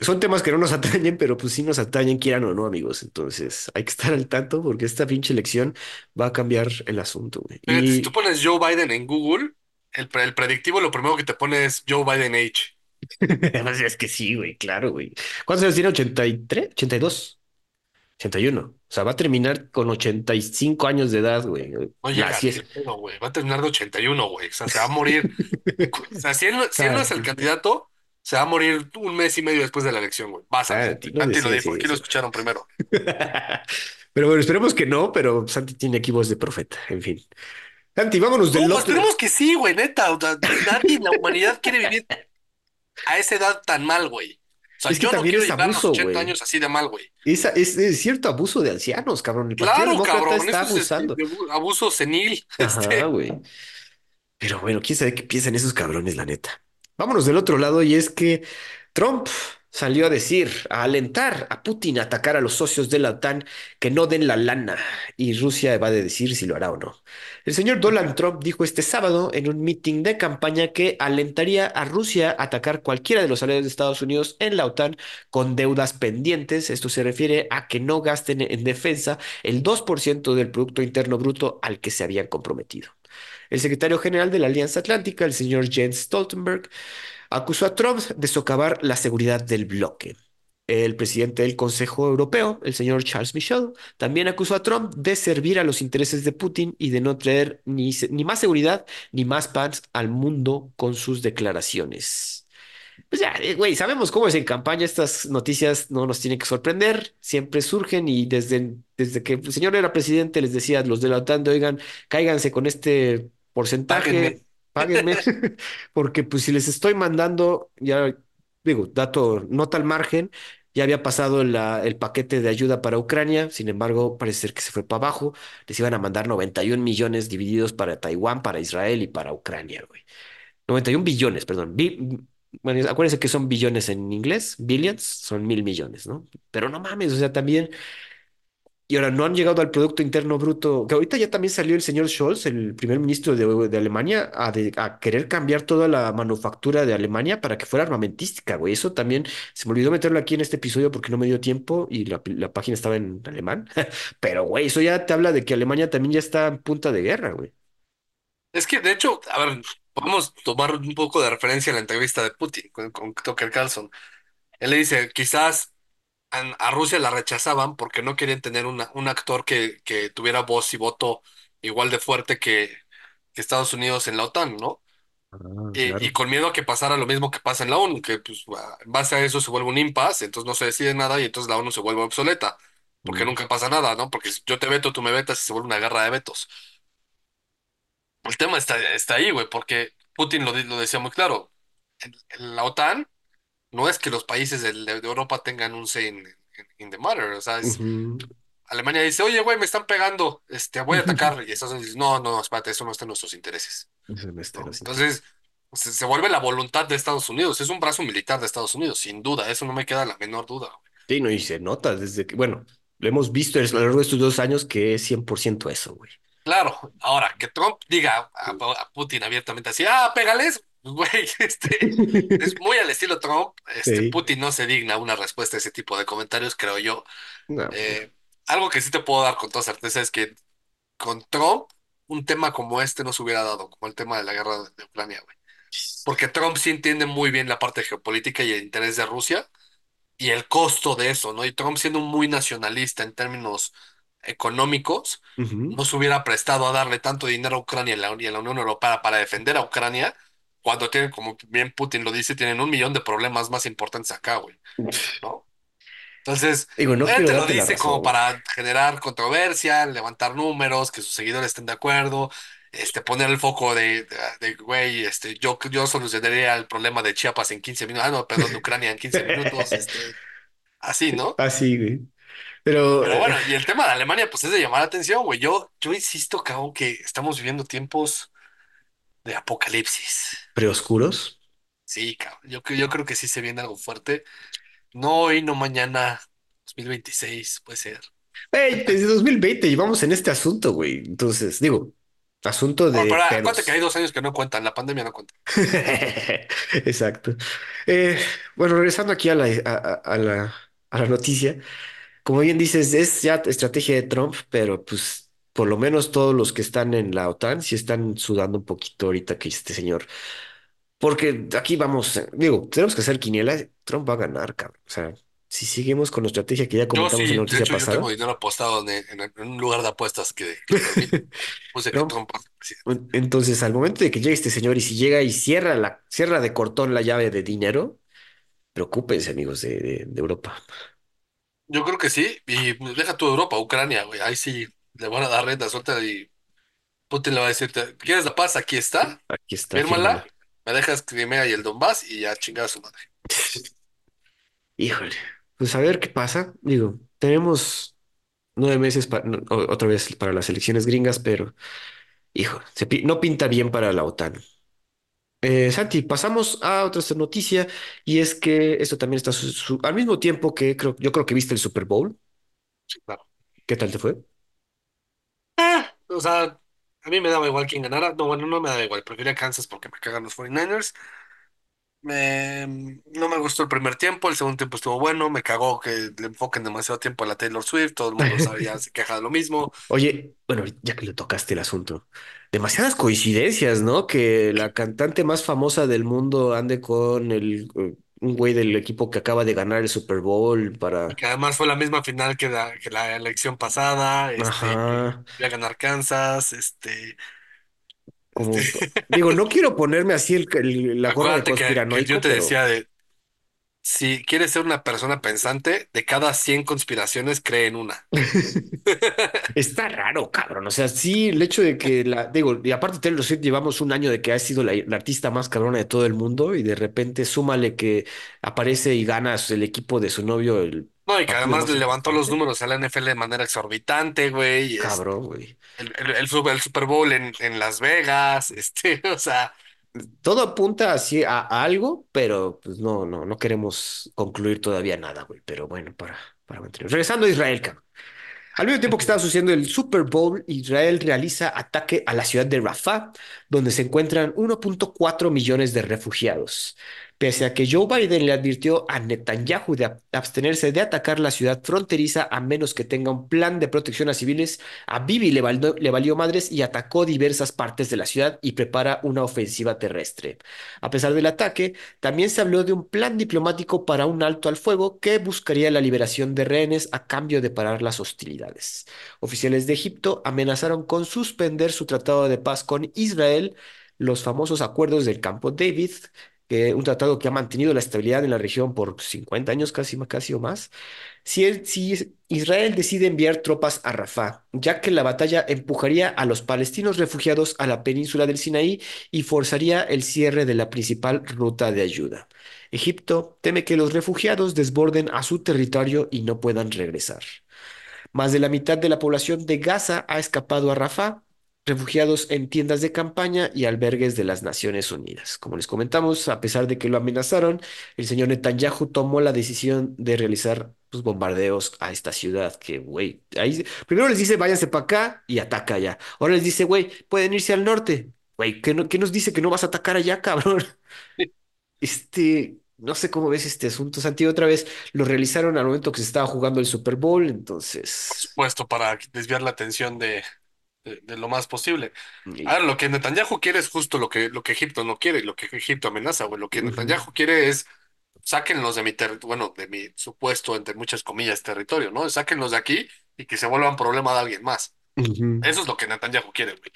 son temas que no nos *laughs* atañen, pero pues sí nos atañen, quieran o no, amigos. Entonces, hay que estar al tanto porque esta pinche elección va a cambiar el asunto, güey. Fíjate, si tú Y pones Joe Biden en Google, el, pre- el predictivo lo primero que te pone es Joe Biden Age. además *laughs* es que sí, güey, claro, güey. ¿Cuántos años tiene? ¿83? ¿82? 81. O sea, va a terminar con 85 años de edad, güey. No La, llega sí ni es- de pedo, güey. Va a terminar de 81, güey. O sea, se va a morir. *laughs* O sea, si él, no- si él no es el candidato, se va a morir un mes y medio después de la elección, güey. Vas, Santi. Santi, no Santi lo dijo. Aquí lo escucharon primero. *laughs* Pero bueno, esperemos que no, pero Santi tiene aquí voz de profeta, en fin. Santi, vámonos No, del otro. esperemos que sí, güey, neta. O sea, nadie en la humanidad quiere vivir a esa edad tan mal, güey. O sea, Es que yo no también quiero es a abuso, 80 güey. años así de mal, güey. Es, es, es cierto abuso de ancianos, cabrón. El Claro, cabrón, está eso este, abusando. abuso senil. *laughs* Ajá, Este, güey. Pero bueno, quién sabe qué piensan esos cabrones, la neta. Vámonos del otro lado, y es que Trump salió a decir, a alentar a Putin a atacar a los socios de la OTAN que no den la lana, y Rusia va a decir si lo hará o no. El señor Donald Trump dijo este sábado en un meeting de campaña que alentaría a Rusia a atacar cualquiera de los aliados de Estados Unidos en la OTAN con deudas pendientes. Esto se refiere a que no gasten en defensa el 2% del Producto Interno Bruto al que se habían comprometido. El secretario general de la Alianza Atlántica, el señor Jens Stoltenberg, acusó a Trump de socavar la seguridad del bloque. El presidente del Consejo Europeo, el señor Charles Michel, también acusó a Trump de servir a los intereses de Putin y de no traer ni, más seguridad ni más paz al mundo con sus declaraciones. Pues ya, eh, güey, sabemos cómo es en campaña, estas noticias no nos tienen que sorprender, siempre surgen y desde, que el señor era presidente les decía a los de la OTAN, oigan, cáiganse con este. Porcentaje, páguenme, *laughs* *laughs* porque pues si les estoy mandando, ya digo, dato, nota al margen, ya había pasado la- el paquete de ayuda para Ucrania, sin embargo, parece ser que se fue para abajo, les iban a mandar 91 millones divididos para Taiwán, para Israel y para Ucrania, güey. 91 billones, perdón. Bi- bueno, acuérdense que son billones en inglés, billions, son mil millones, ¿no? Pero no mames, o sea, también, y ahora no han llegado al Producto Interno Bruto, que ahorita ya también salió el señor Scholz, el primer ministro de, Alemania, a querer cambiar toda la manufactura de Alemania para que fuera armamentística, güey. Eso también se me olvidó meterlo aquí en este episodio porque no me dio tiempo y la, la página estaba en alemán. *laughs* Pero, güey, eso ya te habla de que Alemania también ya está en punta de guerra, güey. Es que, de hecho, a ver, podemos tomar un poco de referencia en la entrevista de Putin con, con Tucker Carlson. Él le dice, quizás a, Rusia la rechazaban porque no querían tener una, un actor que, que tuviera voz y voto igual de fuerte que, que Estados Unidos en la OTAN, ¿no? Ah, Y, y con miedo a que pasara lo mismo que pasa en la ONU, que pues en base a eso se vuelve un impasse, entonces no se decide nada y entonces la ONU se vuelve obsoleta, porque Mm. nunca pasa nada, ¿no? Porque si yo te veto, tú me vetas y se vuelve una guerra de vetos. El tema está, está ahí, güey, porque Putin lo, lo decía muy claro. En, en la OTAN no es que los países del- de, Europa tengan un say in, the matter, o sea, es. Alemania dice, oye, güey, me están pegando, este, voy a *laughs* atacar, y Estados Unidos dice, no, no, espérate, eso no está en nuestros intereses. Los intereses. Entonces, se, se vuelve la voluntad de Estados Unidos, es un brazo militar de Estados Unidos, sin duda, eso no me queda la menor duda. güey. Sí, no, y se nota desde que, bueno, lo hemos visto a lo largo de estos dos años que es 100% eso, güey. Claro, ahora que Trump diga a, a Putin abiertamente así, ah, pégales, *laughs* güey, este, es muy al estilo Trump, este, Sí. Putin no se digna una respuesta a ese tipo de comentarios, creo yo. No, Eh, algo que sí te puedo dar con toda certeza es que con Trump un tema como este no se hubiera dado, como el tema de la guerra de Ucrania, güey. Porque Trump sí entiende muy bien la parte geopolítica y el interés de Rusia y el costo de eso, ¿no? Y Trump siendo muy nacionalista en términos económicos, ujú. no se hubiera prestado a darle tanto dinero a Ucrania y a la, y a la Unión Europea para defender a Ucrania, cuando tienen, como bien Putin lo dice, tienen un millón de problemas más importantes acá, güey, ¿no? Entonces, Digo, no quiero obviamente lo dice como para generar controversia, levantar números, que sus seguidores estén de acuerdo, este, poner el foco de, de, de, güey, este, yo, yo solucionaría el problema de Chiapas en 15 minutos, ah, no, perdón, de *laughs* Ucrania en 15 minutos, este, así, ¿no? Así, güey. Pero, Pero eh, bueno, y el tema de Alemania, pues es de llamar la atención, güey. Yo, yo insisto, cabrón, que estamos viviendo tiempos de apocalipsis. preoscuros. Sí, cabrón. Yo, yo creo que sí se viene algo fuerte. No hoy, no mañana, 2026, puede ser. Hey, desde 2020 llevamos en este asunto, güey. Entonces, digo, asunto Bueno, de pero acuérdate que hay dos años que no cuentan, la pandemia no cuenta. *laughs* Exacto. Eh, bueno, regresando aquí a la, a- a la, a la noticia, como bien dices, es ya estrategia de Trump, pero pues por lo menos todos los que están en la OTAN sí están sudando un poquito ahorita que este señor, porque aquí vamos, digo, tenemos que hacer quiniela, Trump va a ganar, cabrón. O sea, si seguimos con la estrategia que ya Yo comentamos en la sí, de noticia hecho, yo tengo pasada, dinero apostado en, en- en un lugar de apuestas que *laughs* Trump Entonces, al momento de que llegue este señor y si llega y cierra la, cierra de cortón la llave de dinero, preocúpense, amigos de, de- de Europa. Yo creo que sí, y deja tu Europa, Ucrania, güey. Ahí sí le van a dar rienda suelta y Putin le va a decir, "¿Te- ¿quieres la paz? Aquí está, Aquí está, fírmala. fírmala, me dejas Crimea y el Donbass y ya chingada su madre. Híjole, pues a ver qué pasa. Digo, tenemos nueve meses no, otra vez para las elecciones gringas, pero hijo, se pi- no pinta bien para la OTAN. Eh, Santi, pasamos a otra noticia y es que esto también está su- su- al mismo tiempo que creo, yo creo que viste el Super Bowl. Sí, claro. ¿Qué tal te fue? Ah, o sea, a mí me daba igual quién ganara. No, bueno, no me daba igual. Prefería Kansas porque me cagan los 49ers. Me, no me gustó el primer tiempo, el segundo tiempo estuvo bueno. Me cagó que le enfoquen demasiado tiempo a la Taylor Swift. Todo el mundo *laughs* sabe, ya se queja de lo mismo. Oye, bueno, ya que le tocaste el asunto, demasiadas coincidencias, ¿no? Que la cantante más famosa del mundo ande con el, eh, un güey del equipo que acaba de ganar el Super Bowl Y para... que además fue la misma final que la, que la elección pasada. Este, que Ajá, iba a ganar Kansas. Este, este. como... Digo, no quiero ponerme así el- el- la gorra de Acuérdate que, que yo conspiranoico, te pero decía de si quieres ser una persona pensante, de cada 100 conspiraciones, cree en una. *laughs* está raro, cabrón. O sea, sí, el hecho de que la... Digo, y aparte Taylor Swift llevamos un año de que ha sido la, la artista más cabrona de todo el mundo y de repente súmale que aparece y ganas el equipo de su novio el No, y que además más le levantó los números a la NFL de manera exorbitante, güey. Cabrón, güey. el, el, el Super el Super Bowl en, en Las Vegas, *laughs* este, o sea, Todo apunta así a, algo, pero pues no, no, no queremos concluir todavía nada, güey. Pero bueno, para, para mantener. Regresando a Israel, cabrón. Al mismo tiempo que estaba sucediendo el Super Bowl, Israel realiza ataque a la ciudad de Rafah, donde se encuentran 1.4 millones de refugiados. Pese a que Joe Biden le advirtió a Netanyahu de ab- abstenerse de atacar la ciudad fronteriza a menos que tenga un plan de protección a civiles, a Bibi le, valió- le valió madres y atacó diversas partes de la ciudad y prepara una ofensiva terrestre. A pesar del ataque, también se habló de un plan diplomático para un alto al fuego que buscaría la liberación de rehenes a cambio de parar las hostilidades. Oficiales de Egipto amenazaron con suspender su tratado de paz con Israel, los famosos acuerdos del Campo David, que un tratado que ha mantenido la estabilidad en la región por 50 años casi, casi o más, si, si Israel decide enviar tropas a Rafah, ya que la batalla empujaría a los palestinos refugiados a la península del Sinaí y forzaría el cierre de la principal ruta de ayuda. Egipto teme que los refugiados desborden a su territorio y no puedan regresar. Más de la mitad de la población de Gaza ha escapado a Rafah, refugiados en tiendas de campaña y albergues de las Naciones Unidas. Como les comentamos, a pesar de que lo amenazaron, el señor Netanyahu tomó la decisión de realizar pues, bombardeos a esta ciudad, que, güey, ahí primero les dice váyanse para acá y ataca allá. Ahora les dice, güey, pueden irse al norte. Güey, ¿qué, no- qué nos dice que no vas a atacar allá, cabrón? Este, no sé cómo ves este asunto, Santi. Otra vez lo realizaron al momento que se estaba jugando el Super Bowl, entonces. puesto para desviar la atención de, de, de lo más posible. Ahora, lo que Netanyahu quiere es justo lo que, lo que Egipto no quiere, lo que Egipto amenaza, güey. Lo que Netanyahu quiere es sáquenlos de mi territorio, bueno, de mi supuesto, entre muchas comillas, territorio, ¿no? Sáquenlos de aquí y que se vuelvan problema de alguien más. Eso es lo que Netanyahu quiere, güey.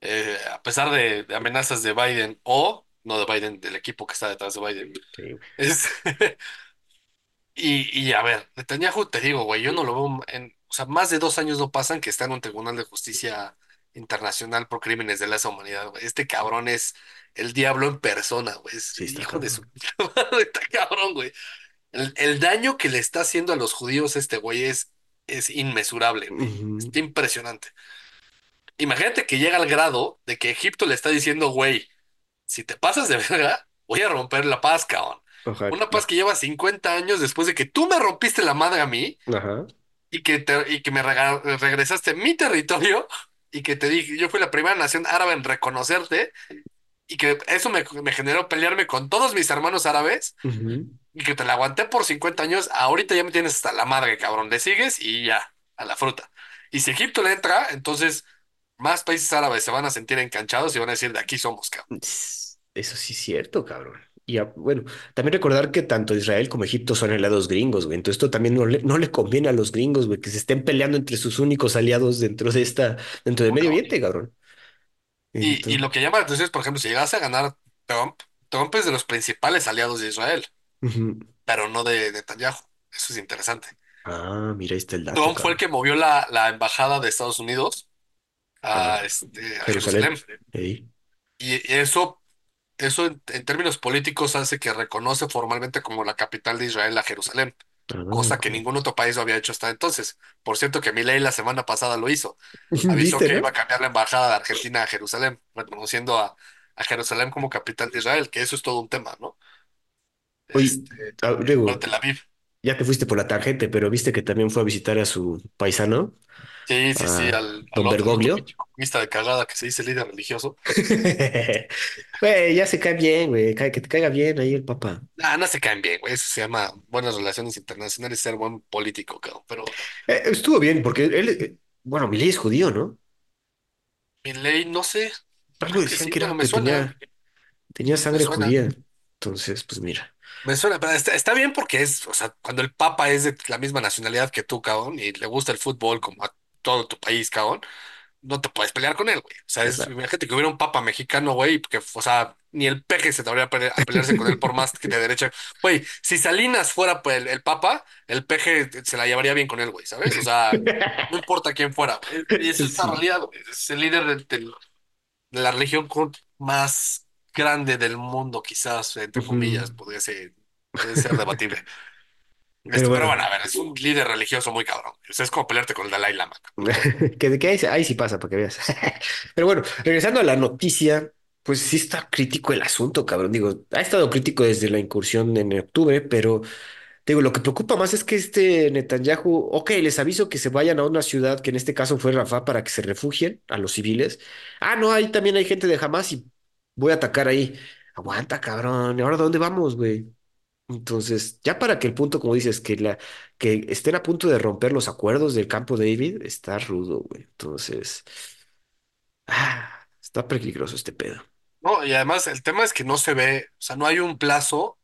Eh, a pesar de, de amenazas de Biden o, no de Biden, del equipo que está detrás de Biden. sí. Es, *laughs* Y, y a ver, Netanyahu, te digo, güey, yo no lo veo en, o sea, más de dos años no pasan que está en un tribunal de justicia internacional por crímenes de lesa humanidad, güey. Este cabrón es el diablo en persona, güey. Es Sí, hijo de su... *laughs* Está cabrón, güey. El, el daño que le está haciendo a los judíos este güey es, es inmesurable, güey. Está impresionante. Imagínate que llega al grado de que Egipto le está diciendo, güey, si te pasas de verga, voy a romper la paz, cabrón. Una paz que lleva 50 años después de que tú me rompiste la madre a mí Ajá. Y que, te- y que me regresaste mi territorio y que te dije, yo fui la primera nación árabe en reconocerte y que eso me, me generó pelearme con todos mis hermanos árabes y que te la aguanté por 50 años, ahorita ya me tienes hasta la madre, cabrón, le sigues y ya, a la fruta. Y si Egipto le entra, entonces más países árabes se van a sentir enganchados y van a decir, de aquí somos, cabrón. Eso sí es cierto, cabrón. Y a- bueno, también recordar que tanto Israel como Egipto son aliados gringos, güey. Entonces esto también no le, no le conviene a los gringos, güey, que se estén peleando entre sus únicos aliados dentro de esta, dentro del Medio. Oriente, cabrón. Y, y lo que llama la atención es, por ejemplo, si llegase a ganar Trump, Trump es de los principales aliados de Israel, ujú. pero no de Netanyahu. Eso es interesante. Ah, mira, ahí está el dato, Trump fue el cabrón. que movió la, la embajada de Estados Unidos A a, este, a Jerusalén. Jerusalén. Ey. Y eso, eso en, en términos políticos hace que reconoce formalmente como la capital de Israel a Jerusalén, Ah, cosa que ningún otro país lo había hecho hasta entonces. Por cierto que Milei la semana pasada lo hizo. *laughs* Avisó ¿Viste, que no? iba a cambiar la embajada de Argentina a Jerusalén, reconociendo a, a Jerusalén como capital de Israel, que eso es todo un tema, ¿no? Oye, Este, ah, Tel Aviv. ya te fuiste por la tangente, pero viste que también fue a visitar a su paisano, Sí, sí, sí, al, Don otro, al otro Bergoglio. de cagada que se dice líder religioso. *laughs* Güey, ya se cae bien, güey. Que te caiga bien ahí el papá. Ah, no se caen bien, güey. Eso se llama buenas relaciones internacionales, ser buen político, cabrón. Pero Eh, estuvo bien, porque él, eh, bueno, Milei es judío, ¿no? mi ley, no sé, Algo creo que decían sí, que era, me que suena, tenía, tenía me sangre suena, judía. Entonces, pues mira. me suena, pero está, está bien porque es, o sea, cuando el Papa es de la misma nacionalidad que tú, cabrón, y le gusta el fútbol como a todo tu país, cabrón, no te puedes pelear con él, güey. O sea, es, imagínate que hubiera un Papa mexicano, güey, que, o sea, ni el peje se debería pele- a pelearse con él por más que de derecha. Güey, si Salinas fuera pues, el, el Papa, el peje se la llevaría bien con él, güey, ¿sabes? O sea, no importa quién fuera. Y es la realidad, güey. Es el líder del, del- de la religión más grande del mundo, quizás, entre comillas, podría ser, puede ser debatible. Pero Este, pero bueno, a ver, es un líder religioso muy cabrón. O sea, es como pelearte con el Dalai Lama. *laughs* que de que ahí, ahí sí pasa, para que veas. *laughs* Pero bueno, regresando a la noticia, pues sí está crítico el asunto, cabrón. Digo, ha estado crítico desde la incursión en octubre, pero Digo, lo que preocupa más es que este Netanyahu, ok, les aviso que se vayan a una ciudad, que en este caso fue Rafah, para que se refugien a los civiles. Ah, no, ahí también hay gente de Hamas y voy a atacar ahí. Aguanta, cabrón. ¿Y ahora dónde vamos, güey? Entonces, ya para que el punto, como dices, que la que estén a punto de romper los acuerdos del campo David, está rudo, güey. Entonces, ah, está peligroso este pedo. No, y además el tema es que no se ve, o sea, no hay un plazo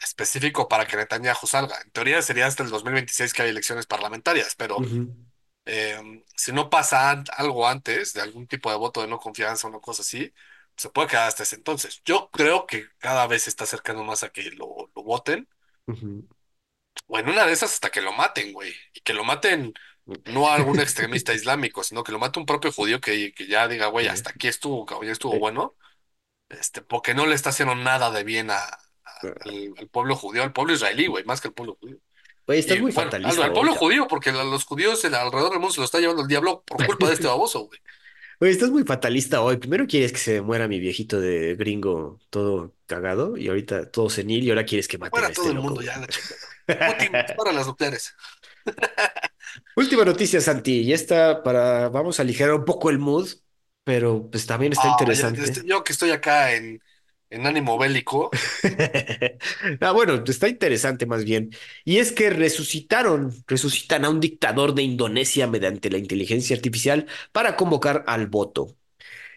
específico para que Netanyahu salga. En teoría sería hasta el 2026 que hay elecciones parlamentarias, pero Ujú, eh, si no pasa an- algo antes de algún tipo de voto de no confianza o una cosa así, se puede quedar hasta ese entonces. Yo creo que cada vez se está acercando más a que lo, lo voten, o en una de esas hasta que lo maten, güey, y que lo maten no a algún *laughs* extremista islámico, sino que lo mate un propio judío que, que ya diga, güey, hasta aquí estuvo, ya estuvo bueno este, porque no le está haciendo nada de bien a, a- al, al pueblo judío, al pueblo israelí, güey, más que al pueblo judío. Güey, estás Y muy bueno, al, fatalista al hoy, pueblo judío, porque los judíos alrededor del mundo se lo está llevando el diablo por culpa de este *laughs* baboso, güey. Oye, estás muy fatalista hoy. Primero quieres que se muera mi viejito de gringo todo cagado y ahorita todo senil y ahora quieres que maten a Fuera todo este el loco, mundo güey. ya, la chingada. *laughs* Putin, para las nucleares. Última noticia, Santi. Y esta para, vamos a aligerar un poco el mood, pero pues también está Ah, ya, ya estoy- interesante. yo que estoy acá en, en ánimo bélico. *laughs* Ah, bueno, está interesante más bien. Y es que resucitaron, resucitan a un dictador de Indonesia mediante la inteligencia artificial para convocar al voto.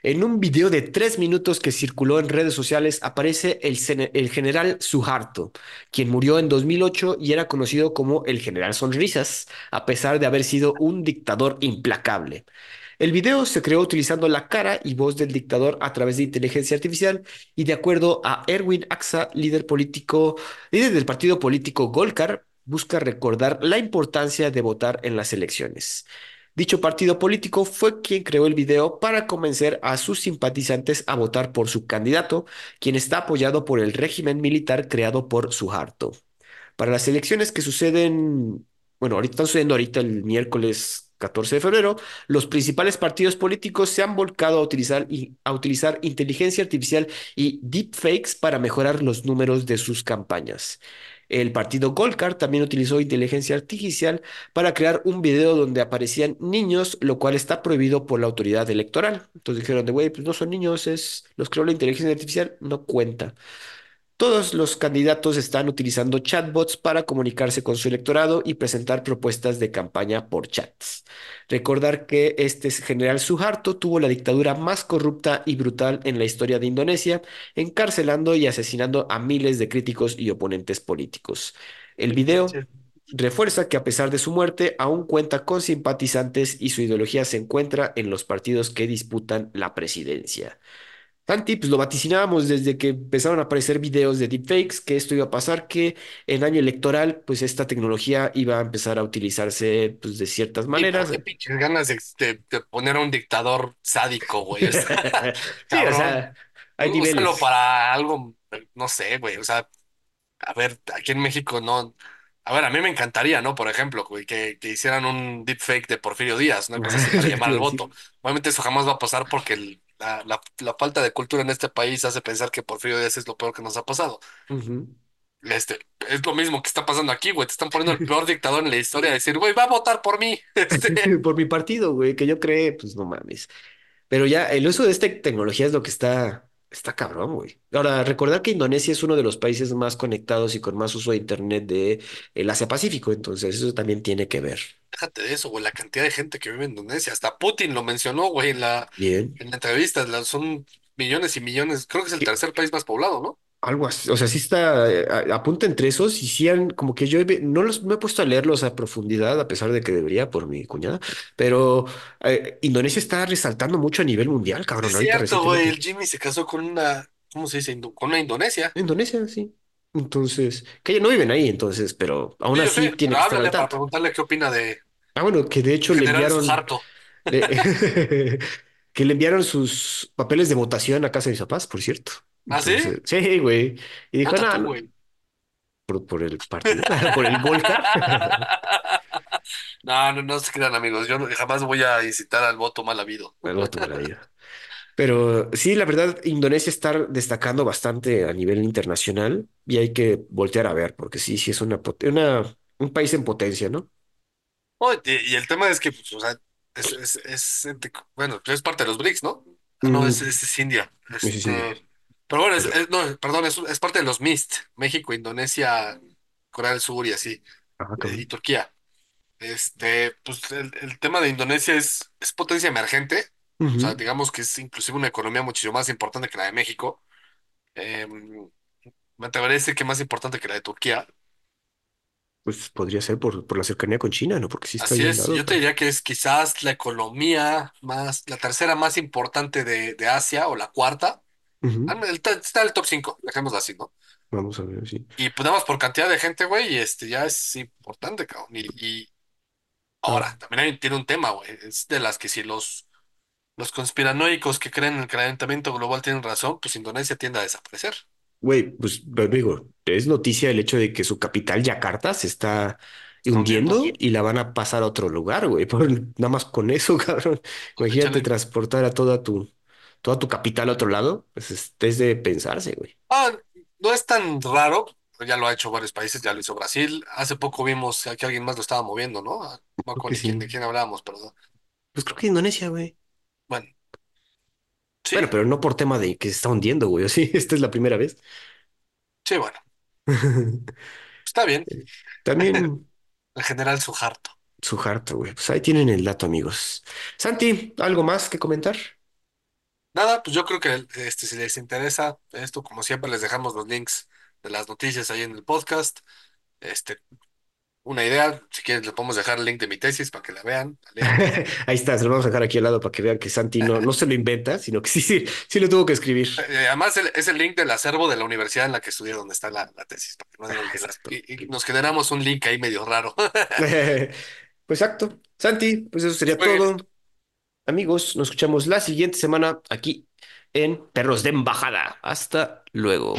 En un video de tres minutos que circuló en redes sociales aparece el, el general Suharto, quien murió en 2008 y era conocido como el general Sonrisas, a pesar de haber sido un dictador implacable. El video se creó utilizando la cara y voz del dictador a través de inteligencia artificial y de acuerdo a Erwin Aksa, líder político, líder del partido político Golkar, busca recordar la importancia de votar en las elecciones. Dicho partido político fue quien creó el video para convencer a sus simpatizantes a votar por su candidato, quien está apoyado por el régimen militar creado por Suharto. Para las elecciones que suceden, bueno, ahorita están sucediendo ahorita el miércoles 14 de febrero, los principales partidos políticos se han volcado a utilizar, a utilizar inteligencia artificial y deepfakes para mejorar los números de sus campañas. El partido Golkar también utilizó inteligencia artificial para crear un video donde aparecían niños, lo cual está prohibido por la autoridad electoral. Entonces dijeron de, güey, pues no son niños, es los creó la inteligencia artificial, no cuenta. Todos los candidatos están utilizando chatbots para comunicarse con su electorado y presentar propuestas de campaña por chats. Recordar que este general Suharto tuvo la dictadura más corrupta y brutal en la historia de Indonesia, encarcelando y asesinando a miles de críticos y oponentes políticos. El video refuerza que a pesar de su muerte, aún cuenta con simpatizantes y su ideología se encuentra en los partidos que disputan la presidencia. Santi, pues lo vaticinábamos desde que empezaron a aparecer videos de deepfakes, que esto iba a pasar, que en año electoral, pues esta tecnología iba a empezar a utilizarse, pues de ciertas maneras. qué pinches ganas de, de- de poner a un dictador sádico, güey. O sea, *laughs* Sí, o sea, *laughs* hay Úsalo niveles. para algo, no sé, güey. O sea, a ver, aquí en México no. A ver, a mí me encantaría, ¿no? Por ejemplo, güey, que, que hicieran un deepfake de Porfirio Díaz, una cosa así para *laughs* llamar al voto. Obviamente eso jamás va a pasar porque el- la, la, la falta de cultura en este país hace pensar que Porfirio Díaz es lo peor que nos ha pasado. Este, es lo mismo que está pasando aquí, güey. Te están poniendo el *laughs* peor dictador en la historia. Decir, güey, va a votar por mí. *laughs* Este, *laughs* Por mi partido, güey, que yo cree, pues no mames. Pero ya, el uso de esta tecnología es lo que está, está cabrón, güey. Ahora, recordar que Indonesia es uno de los países más conectados y con más uso de Internet de el Asia Pacífico, entonces eso también tiene que ver. déjate de eso, güey. La cantidad de gente que vive en Indonesia. Hasta Putin lo mencionó, güey, en la, Bien. en la entrevista. La- son millones y millones. Creo que es el tercer país más poblado, ¿no? Algo así, o sea, sí está, eh, a- apunta entre esos y sí han, como que yo he no los, no he puesto a leerlos a profundidad, a pesar de que debería por mi cuñada, pero eh, Indonesia está resaltando mucho a nivel mundial, cabrón, es ahorita cierto, güey. El. Jimmy se casó con una, ¿cómo se dice? Indo- Con una Indonesia. Indonesia, sí. Entonces, que ya no viven ahí, entonces, pero aún Sí, yo así sé, tiene pero que estar al háblale para tanto. preguntarle qué opina de Ah, bueno, que de hecho le General enviaron, Suharto. le- *laughs* *laughs* que le enviaron sus papeles de votación a casa de mis papás, por cierto. ¿Ah, sí? Entonces, sí, güey. Y dijo, Vota no, tú, no, güey. por, por el partido, *laughs* por el Golkar. *laughs* No, no, no se crean, amigos. Yo no- jamás voy a incitar al voto mal habido. El voto para ello. Pero sí, la verdad, Indonesia está destacando bastante a nivel internacional y hay que voltear a ver, porque sí, sí es una, pot- una, un país en potencia, ¿no? Oh, y, y el tema es que, pues, o sea, es, es, bueno, es parte de los BRICS, ¿no? Ah, no, es, Mm, es, es India. sí, sí, sí. Este, pero bueno, es, no, perdón, es, es parte de los MIST, México, Indonesia, Corea del Sur y así, eh, y. Turquía. Este, pues el, el tema de Indonesia es, es potencia emergente, o sea, Ujú. digamos que es inclusive una economía muchísimo más importante que la de México. Em, me atrevería a decir que más importante que la de Turquía. Pues podría ser por, por la cercanía con China, ¿no? Porque sí está Así ahí al es, lado, yo te pero... diría que es quizás la economía más, la tercera más importante de, de Asia o la cuarta. Ah, Ujú. el está en el top 5, dejémoslo así, ¿no? Vamos a ver, sí. Y pues nada más por cantidad de gente, güey, y este ya es importante, cabrón. Y, y Ah, ahora, también hay- tiene un tema, güey, es de las que si los, los conspiranoicos que creen en el calentamiento global tienen razón, pues Indonesia tiende a desaparecer. güey, pues amigo, es noticia el hecho de que su capital, Yakarta, se está ¿Está hundiendo? hundiendo y la van a pasar a otro lugar, güey. Por, nada más con eso, *laughs* cabrón. Pues Imagínate échale. transportar a toda tu, toda tu capital a otro lado. Pues es, es de pensarse, güey. Ah, no es tan raro, ya lo ha hecho varios países, ya lo hizo Brasil. Hace poco vimos que alguien más lo estaba moviendo, ¿no? Ah, No me acuerdo quién, sí. de quién hablábamos, perdón. Pues creo que Indonesia, güey. Bueno, Bueno, sí, pero no por tema de que se está hundiendo, güey. *laughs* O sí, esta es la primera vez. sí, bueno, *laughs* está bien. También *laughs* El general Suharto. su harto, güey. Pues ahí tienen el dato, amigos. Santi, ¿algo más que comentar? Nada, pues yo creo que este, si les interesa esto, como siempre, les dejamos los links de las noticias ahí en el podcast. Este, una idea. Si quieres, le podemos dejar el link de mi tesis para que la vean, la lean. *laughs* Ahí está, se lo vamos a dejar aquí al lado para que vean que Santi no, no se lo inventa, sino que sí, sí, sí lo tuvo que escribir. Eh, además, el- es el link del acervo de la universidad en la que estudié, donde está la, la tesis, para que no Ah, digan que exacto. Y, y nos generamos un link ahí medio raro. *laughs* Pues exacto. Santi, pues eso sería Muy bien. todo. Amigos, nos escuchamos la siguiente semana aquí en Perros de Embajada. Hasta luego.